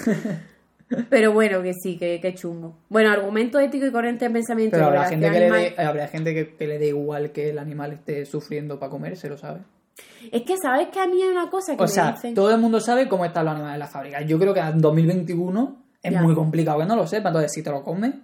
[SPEAKER 2] Pero bueno, que sí, que, que chungo. Bueno, argumento ético y coherente de pensamiento.
[SPEAKER 1] Pero habrá gente,
[SPEAKER 2] que
[SPEAKER 1] le dé, habrá gente que, que le dé igual que el animal esté sufriendo para comerse, lo sabe.
[SPEAKER 2] Es que, ¿sabes que a mí hay una cosa que
[SPEAKER 1] O
[SPEAKER 2] me
[SPEAKER 1] sea,
[SPEAKER 2] dicen?
[SPEAKER 1] todo el mundo sabe cómo están los animales en la fábrica. Yo creo que en 2021 es
[SPEAKER 2] Ya.
[SPEAKER 1] muy complicado que no lo sepa. Entonces, si te lo comes,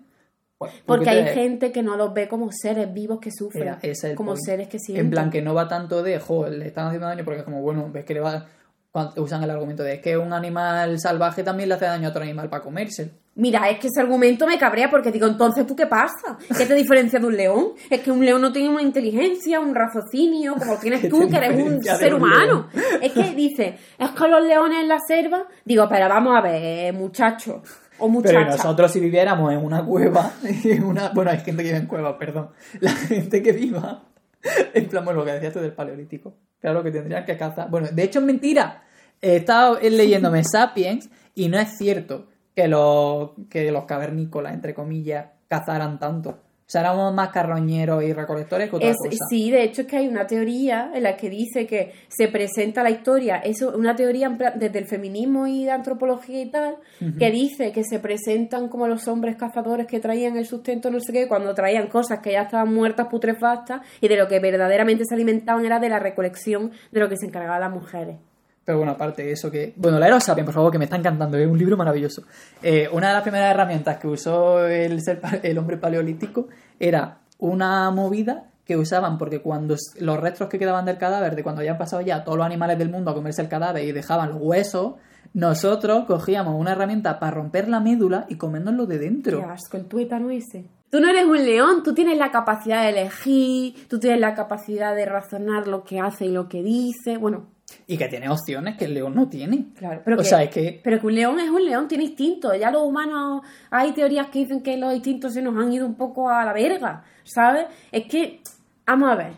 [SPEAKER 1] pues, ¿por
[SPEAKER 2] Porque hay
[SPEAKER 1] te-
[SPEAKER 2] gente que no los ve como seres vivos que sufren.
[SPEAKER 1] Es
[SPEAKER 2] como
[SPEAKER 1] point.
[SPEAKER 2] seres que sienten.
[SPEAKER 1] En plan, que no va tanto de, joder, le están haciendo daño porque es como, bueno, ves que le va... cuando usan el argumento de que un animal salvaje también le hace daño a otro animal para comerse.
[SPEAKER 2] Mira, es que ese argumento me cabrea porque digo, entonces, ¿tú qué pasa? ¿Qué te diferencia de un león? Es que un león no tiene una inteligencia, un raciocinio, como *laughs* tienes
[SPEAKER 1] ¿Qué
[SPEAKER 2] tú, que eres un ser
[SPEAKER 1] un
[SPEAKER 2] humano. Es que dice, es que los leones en la selva, digo, pero vamos a ver, muchacho o muchacha.
[SPEAKER 1] Pero nosotros si viviéramos en una cueva, *laughs* en una... bueno, hay gente que vive en cuevas, perdón. La gente que viva, *laughs* en plan, bueno, lo que decías tú del paleolítico. Claro que tendrían que cazar. Bueno, de hecho es mentira. He estado leyéndome *laughs* Sapiens y no es cierto que los, que los cavernícolas, entre comillas, cazaran tanto. O sea, éramos más carroñeros y recolectores que otra
[SPEAKER 2] Es-
[SPEAKER 1] cosa.
[SPEAKER 2] sí, de hecho es que hay una teoría en la que dice que se presenta la historia, eso una teoría desde el feminismo y la antropología y tal, que dice que se presentan como los hombres cazadores que traían el sustento no sé qué, cuando traían cosas que ya estaban muertas, putrefactas, y de lo que verdaderamente se alimentaban era de la recolección de lo que se encargaban las mujeres.
[SPEAKER 1] Pero bueno, aparte de eso que... Bueno, la Sapiens, por favor, que me está encantando, es un libro maravilloso. Eh, una de las primeras herramientas que usó el, el hombre paleolítico era una movida que usaban porque cuando los restos que quedaban del cadáver, de cuando habían pasado ya todos los animales del mundo a comerse el cadáver y dejaban los huesos, nosotros cogíamos una herramienta para romper la médula y comérnoslo de dentro.
[SPEAKER 2] Qué asco, el tuétano ese. Tú no eres un león, tú tienes la capacidad de elegir, tú tienes la capacidad de razonar lo que hace y lo que dice. Bueno,
[SPEAKER 1] Y que tiene opciones que el león no tiene.
[SPEAKER 2] Claro, pero
[SPEAKER 1] o
[SPEAKER 2] que,
[SPEAKER 1] sea, es que...
[SPEAKER 2] pero que un león es un león, tiene instinto. Ya los humanos, hay teorías que dicen que los instintos se nos han ido un poco a la verga, ¿sabes? Es que, vamos a ver,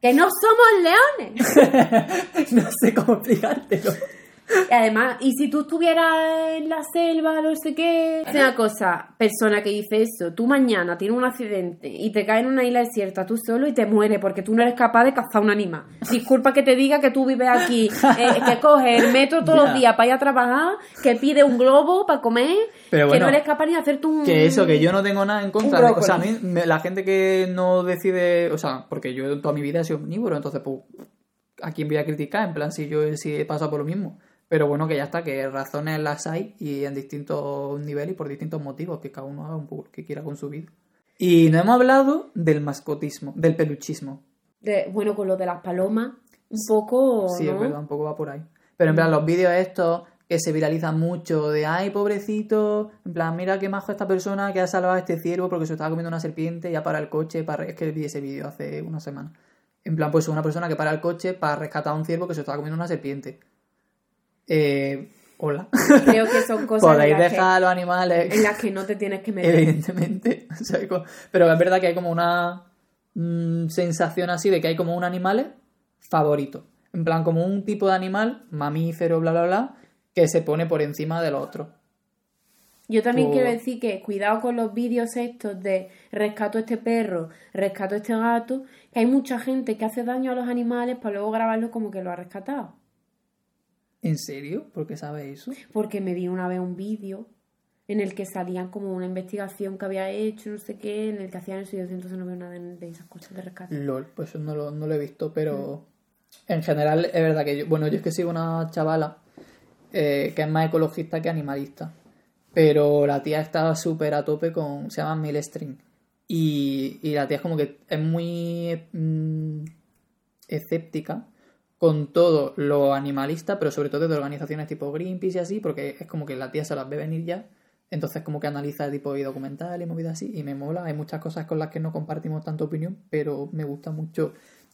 [SPEAKER 2] que no somos leones. *laughs*
[SPEAKER 1] no sé cómo explicártelo.
[SPEAKER 2] Y además, y si tú estuvieras en la selva, no sé qué. Es una cosa, persona que dice eso, tú mañana tienes un accidente y te caes en una isla desierta tú solo y te mueres porque tú no eres capaz de cazar un animal. Disculpa que te diga que tú vives aquí, eh, que *laughs* coges el metro todos los días para ir a trabajar, que pides un globo para comer,
[SPEAKER 1] Pero
[SPEAKER 2] que no eres capaz ni de hacerte un.
[SPEAKER 1] Que eso, que yo no tengo nada en contra. De- o sea, a mí, me- la gente que no decide, o sea, porque yo toda mi vida he sido omnívoro, entonces, pues, ¿a quién voy a criticar? En plan, si yo sí he pasado por lo mismo. Pero bueno, que ya está, que razones las hay y en distintos niveles y por distintos motivos, que cada uno haga un poco lo que quiera con su vida. Y no hemos hablado del mascotismo, del peluchismo.
[SPEAKER 2] de- bueno, con lo de las palomas, un poco.
[SPEAKER 1] Sí,
[SPEAKER 2] ¿no?
[SPEAKER 1] es verdad, un poco va por ahí. Pero en plan, los vídeos estos que se viralizan mucho de ay, pobrecito, en plan, mira qué majo esta persona que ha salvado a este ciervo porque se estaba comiendo una serpiente y ya para el coche, para... es que vi ese vídeo hace una semana. En plan, pues una persona que para el coche para rescatar a un ciervo que se estaba comiendo una serpiente. Eh, hola.
[SPEAKER 2] Creo que son *laughs* cosas
[SPEAKER 1] Podéis dejar a los animales
[SPEAKER 2] en las que no te tienes que meter.
[SPEAKER 1] evidentemente. *laughs* O sea, co- pero es verdad que hay como una mm, sensación así de que hay como un animal favorito. En plan, como un tipo de animal, mamífero, bla, bla, bla, que se pone por encima del otro.
[SPEAKER 2] Yo también quiero decir que cuidado con los vídeos estos de rescato a este perro, rescato a este gato, que hay mucha gente que hace daño a los animales para luego grabarlo como que lo ha rescatado.
[SPEAKER 1] ¿En serio? ¿Por qué sabes eso?
[SPEAKER 2] Porque me vi una vez un vídeo en el que salían como una investigación que había hecho, no sé qué, en el que hacían eso y yo entonces no veo nada de esas cosas de rescate.
[SPEAKER 1] LOL, pues eso no lo, no lo he visto, pero en general es verdad que yo, bueno, yo es que sigo una chavala eh, que es más ecologista que animalista, pero la tía estaba súper a tope con, se llama Milestring, y, y la tía es como que es muy mm, escéptica con todo lo animalista, pero sobre todo de organizaciones tipo Greenpeace y así, porque es como que la tía se las ve venir ya. Entonces como que analiza tipo y documental y movidas así y me mola. Hay muchas cosas con las que no compartimos tanta opinión, pero me gusta mucho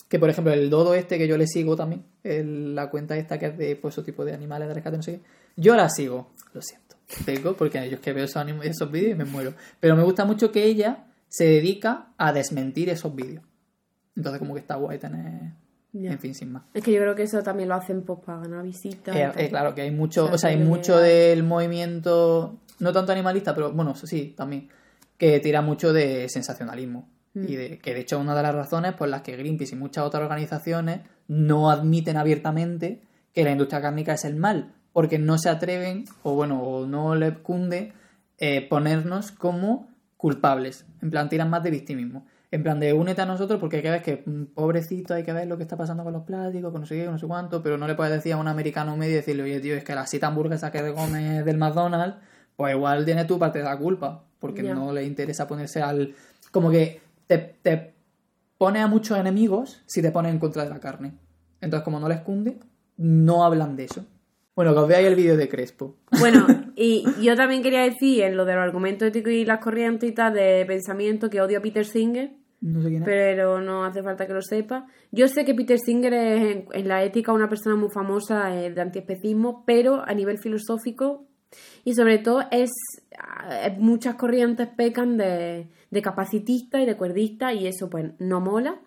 [SPEAKER 1] que por ejemplo el dodo este que yo le sigo también, la cuenta esta que es de pues, ese tipo de animales de rescate, no sé qué, yo la sigo, lo siento. tengo, porque yo es que veo esos, esos vídeos y me muero. Pero me gusta mucho que ella se dedica a desmentir esos vídeos. Entonces como que está guay tener... En fin, sin más.
[SPEAKER 2] Es que yo creo que eso también lo hacen pues para ganar visitas.
[SPEAKER 1] Eh, eh, claro que hay mucho,
[SPEAKER 2] O sea,
[SPEAKER 1] o sea, hay mucho del movimiento, no tanto animalista, pero bueno, sí, también, que tira mucho de sensacionalismo.
[SPEAKER 2] Mm.
[SPEAKER 1] Y de, que de hecho es una de las razones por las que Greenpeace y muchas otras organizaciones no admiten abiertamente que la industria cárnica es el mal, porque no se atreven, o bueno, o no les cunde eh, ponernos como culpables. En plan, tiran más de victimismo. En plan de únete a nosotros porque hay que ver que, mm, pobrecito, hay que ver lo que está pasando con los plásticos, con no sé qué, con no sé cuánto, pero no le puedes decir a un americano medio y decirle, oye, tío, es que la sita hamburguesa que te comes del McDonald's, pues igual tiene tu parte de la culpa, porque no le interesa ponerse al... Como que te, te pone a muchos enemigos si te pones en contra de la carne. Entonces, como no les cunde, no hablan de eso. Bueno, que os veáis el vídeo de Crespo.
[SPEAKER 2] Bueno, *laughs* y yo también quería decir en lo de los argumentos éticos y las corrientes y tal de pensamiento que odio a Peter Singer,
[SPEAKER 1] No sé quién es.
[SPEAKER 2] pero no hace falta que lo sepa. Yo sé que Peter Singer es en, en la ética una persona muy famosa eh, de antiespecismo, pero a nivel filosófico y sobre todo es eh, muchas corrientes pecan de, de capacitista y de cuerdista y eso pues no mola.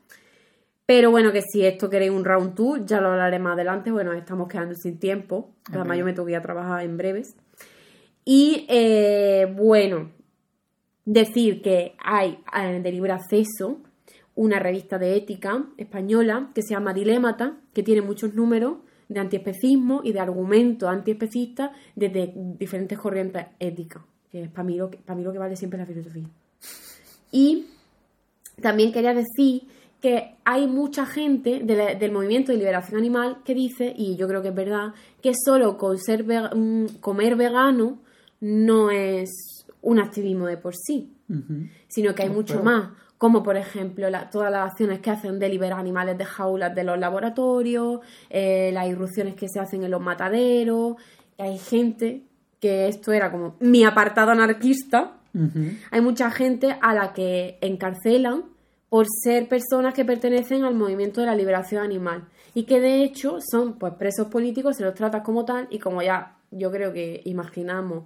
[SPEAKER 2] Pero bueno, que si esto queréis un round 2, ya lo hablaré más adelante, bueno, estamos quedando sin tiempo, además yo me tengo que ir a trabajar en breves. Y eh, bueno, decir que hay eh, de libre acceso una revista de ética española que se llama Dilémata, que tiene muchos números de antiespecismo y de argumentos antiespecistas desde diferentes corrientes éticas, que es para mí, lo que, para mí lo que vale siempre la filosofía. Y también quería decir que hay mucha gente del movimiento de liberación animal que dice, y yo creo que es verdad, que solo con ser mm, comer vegano no es un activismo de por sí, sino que hay
[SPEAKER 1] Pues
[SPEAKER 2] mucho más, como por ejemplo la- todas las acciones que hacen de liberar animales de jaulas de los laboratorios, eh, las irrupciones que se hacen en los mataderos, hay gente que esto era como mi apartado anarquista, hay mucha gente a la que encarcelan por ser personas que pertenecen al movimiento de la liberación animal y que de hecho son pues presos políticos, se los trata como tal y como ya yo creo que imaginamos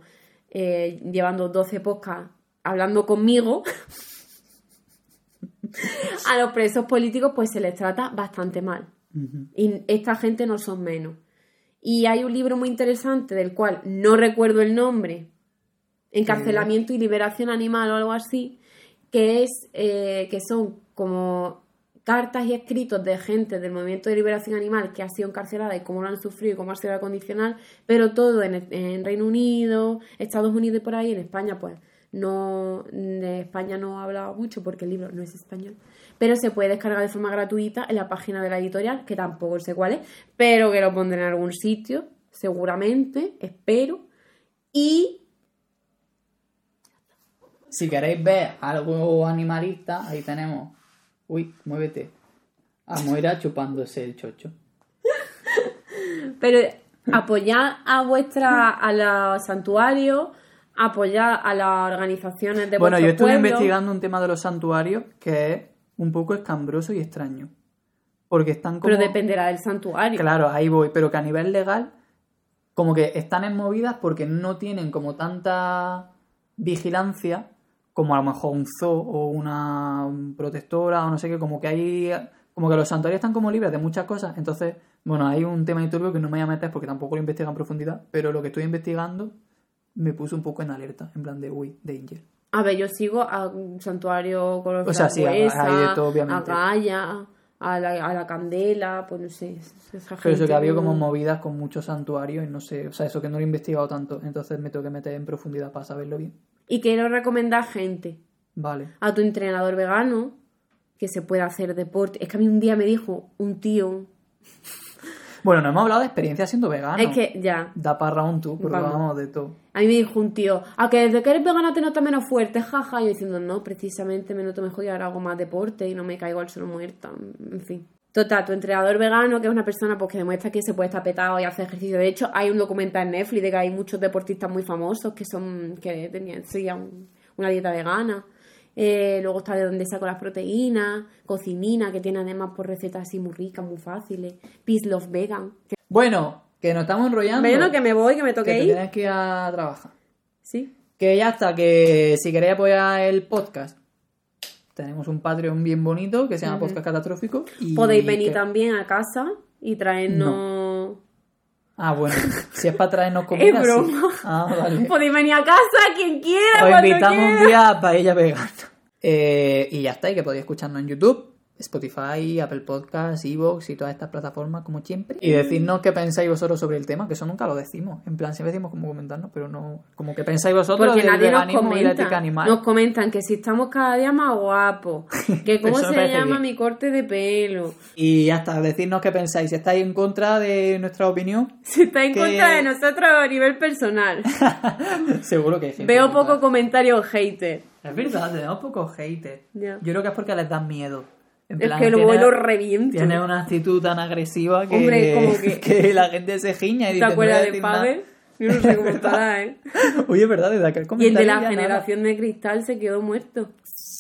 [SPEAKER 2] eh, llevando 12 podcasts hablando conmigo, a los presos políticos pues se les trata bastante mal. Y esta gente no son menos. Y hay un libro muy interesante del cual no recuerdo el nombre, Encarcelamiento y Liberación Animal o algo así, que es eh, que son como cartas y escritos de gente del movimiento de liberación animal que ha sido encarcelada y cómo lo han sufrido y cómo ha sido la condicional, pero todo en, Reino Unido, Estados Unidos y por ahí, en España pues no de España no ha hablado mucho porque el libro no es español, pero se puede descargar de forma gratuita en la página de la editorial, que tampoco sé cuál es, pero que lo pondré en algún sitio, seguramente, espero. Y
[SPEAKER 1] Si queréis ver algo animalista, ahí tenemos. Uy, muévete. A Moira chupándose el chocho.
[SPEAKER 2] Pero apoyad a vuestra, a los santuarios, apoyad a las organizaciones de
[SPEAKER 1] Bueno, yo estuve
[SPEAKER 2] pueblo.
[SPEAKER 1] investigando un tema de los santuarios que es un poco escambroso y extraño. Porque están como.
[SPEAKER 2] Pero dependerá del santuario.
[SPEAKER 1] Claro, ahí voy, pero que a nivel legal, como que están en movidas porque no tienen como tanta vigilancia como a lo mejor un zoo o una protectora o no sé qué, como que hay, como que los santuarios están como libres de muchas cosas, entonces, bueno, hay un tema de turbio que no me voy a meter porque tampoco lo investigo en profundidad, pero lo que estoy investigando me puso un poco en alerta, en plan de, uy, danger.
[SPEAKER 2] A ver, yo sigo a un santuario con los
[SPEAKER 1] O sea, sí, hay de todo, obviamente.
[SPEAKER 2] a Gaia, a la, a la Candela, pues no sé. esa
[SPEAKER 1] Pero eso que había
[SPEAKER 2] no-
[SPEAKER 1] como movidas con muchos santuarios y no sé, o sea, eso que no lo he investigado tanto, entonces me tengo que meter en profundidad para saberlo bien.
[SPEAKER 2] Y quiero recomendar gente.
[SPEAKER 1] Vale.
[SPEAKER 2] A tu entrenador vegano, que se pueda hacer deporte. Es que a mí un día me dijo un tío.
[SPEAKER 1] Bueno, no hemos hablado de experiencia siendo vegano.
[SPEAKER 2] Es que ya.
[SPEAKER 1] Da para round tú, porque
[SPEAKER 2] Vamos.
[SPEAKER 1] vamos de todo.
[SPEAKER 2] A mí me dijo un tío, a que desde que eres vegana te notas menos fuerte, jaja. Y yo diciendo, no, precisamente me noto mejor y ahora hago más deporte y no me caigo al suelo muerta. En fin. Total, tu entrenador vegano, que es una persona pues, que demuestra que se puede estar petado y hacer ejercicio. De hecho, hay un documental en Netflix de que hay muchos deportistas muy famosos que son que tenían seguían una dieta vegana. Eh, luego está de dónde saco las proteínas, cocinina, que tiene además por recetas así muy ricas, muy fáciles. Peace Love Vegan. Que...
[SPEAKER 1] Bueno, que nos estamos enrollando.
[SPEAKER 2] Bueno, que me voy, que me
[SPEAKER 1] que
[SPEAKER 2] toque
[SPEAKER 1] te
[SPEAKER 2] ir.
[SPEAKER 1] tienes que ir a trabajar.
[SPEAKER 2] Sí.
[SPEAKER 1] Que ya está, que si queréis apoyar el podcast, tenemos un Patreon bien bonito que se llama Podcast Catastrófico. Y
[SPEAKER 2] Podéis venir
[SPEAKER 1] que-
[SPEAKER 2] también a casa y traernos...
[SPEAKER 1] Ah, bueno, si es para traernos *laughs* comida,
[SPEAKER 2] Es
[SPEAKER 1] sí.
[SPEAKER 2] broma.
[SPEAKER 1] Ah, vale.
[SPEAKER 2] Podéis venir a casa quien quiera,
[SPEAKER 1] Os invitamos
[SPEAKER 2] quiera.
[SPEAKER 1] un día a paella vegana. Eh, y ya está, y que podéis escucharnos en YouTube, Spotify, Apple Podcasts, Evox y todas estas plataformas como siempre. Y decirnos qué pensáis vosotros sobre el tema, que eso nunca lo decimos. En plan, siempre decimos como comentarnos, pero no... Como que pensáis vosotros
[SPEAKER 2] Porque
[SPEAKER 1] del
[SPEAKER 2] nadie nos
[SPEAKER 1] veganismo y la ética
[SPEAKER 2] comenta.
[SPEAKER 1] animal.
[SPEAKER 2] Nos comentan que si estamos cada día más guapos, *laughs* que cómo se llama
[SPEAKER 1] bien.
[SPEAKER 2] mi corte de pelo,
[SPEAKER 1] Y ya está, decirnos qué pensáis. Si estáis en contra de nuestra opinión, *laughs*
[SPEAKER 2] si está en
[SPEAKER 1] Que-
[SPEAKER 2] contra de nosotros a nivel personal. *laughs*
[SPEAKER 1] seguro que hay gente.
[SPEAKER 2] Veo poco comentario hater.
[SPEAKER 1] Es verdad, tenemos pocos haters. Yo creo que es porque les dan miedo. En
[SPEAKER 2] Es que
[SPEAKER 1] tiene-
[SPEAKER 2] vuelo reviento.
[SPEAKER 1] Tiene una actitud tan agresiva que,
[SPEAKER 2] Hombre, como que- *laughs*
[SPEAKER 1] que la gente se giña y
[SPEAKER 2] ¿Te
[SPEAKER 1] dice, "No voy a
[SPEAKER 2] acuerdas de
[SPEAKER 1] decir nada".
[SPEAKER 2] Pavel? Yo no sé *laughs* cómo estará, ¿eh? *laughs*
[SPEAKER 1] Oye, es verdad, desde aquel
[SPEAKER 2] Y el
[SPEAKER 1] comentario
[SPEAKER 2] de la
[SPEAKER 1] nada.
[SPEAKER 2] generación de cristal se quedó muerto.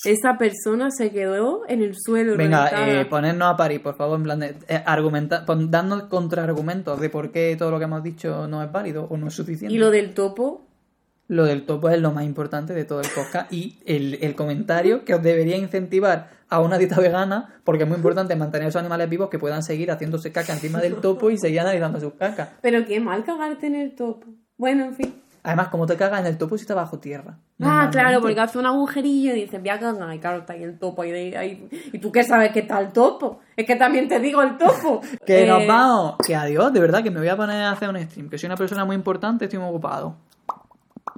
[SPEAKER 2] Esa persona se quedó en el suelo.
[SPEAKER 1] Venga, eh, ponernos a parir, por favor, en plan de eh, argumentar, dando contraargumentos de por qué todo lo que hemos dicho no es válido o no es suficiente.
[SPEAKER 2] Y lo del topo,
[SPEAKER 1] Lo del topo es lo más importante de todo el podcast y el, el comentario que os debería incentivar a una dieta vegana porque es muy importante mantener a esos animales vivos que puedan seguir haciéndose caca encima del topo y seguir analizando sus cacas.
[SPEAKER 2] pero qué mal cagarte en el topo. Bueno, en fin.
[SPEAKER 1] Además, como te cagas en el topo si está bajo tierra.
[SPEAKER 2] Ah, claro, porque hace un agujerillo y dices, voy a cagar, y claro, está ahí el topo. ahí- ¿Y tú qué sabes que está el topo? Es que también te digo el topo. *laughs*
[SPEAKER 1] Que
[SPEAKER 2] Eh,
[SPEAKER 1] nos vamos. Que adiós, de verdad, que me voy a poner a hacer un stream. Que soy una persona muy importante, estoy muy ocupado.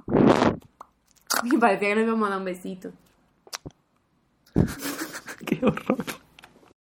[SPEAKER 1] *laughs*
[SPEAKER 2] Me parecía que nos íbamos a dar un besito. *laughs* *laughs*
[SPEAKER 1] Qué horror.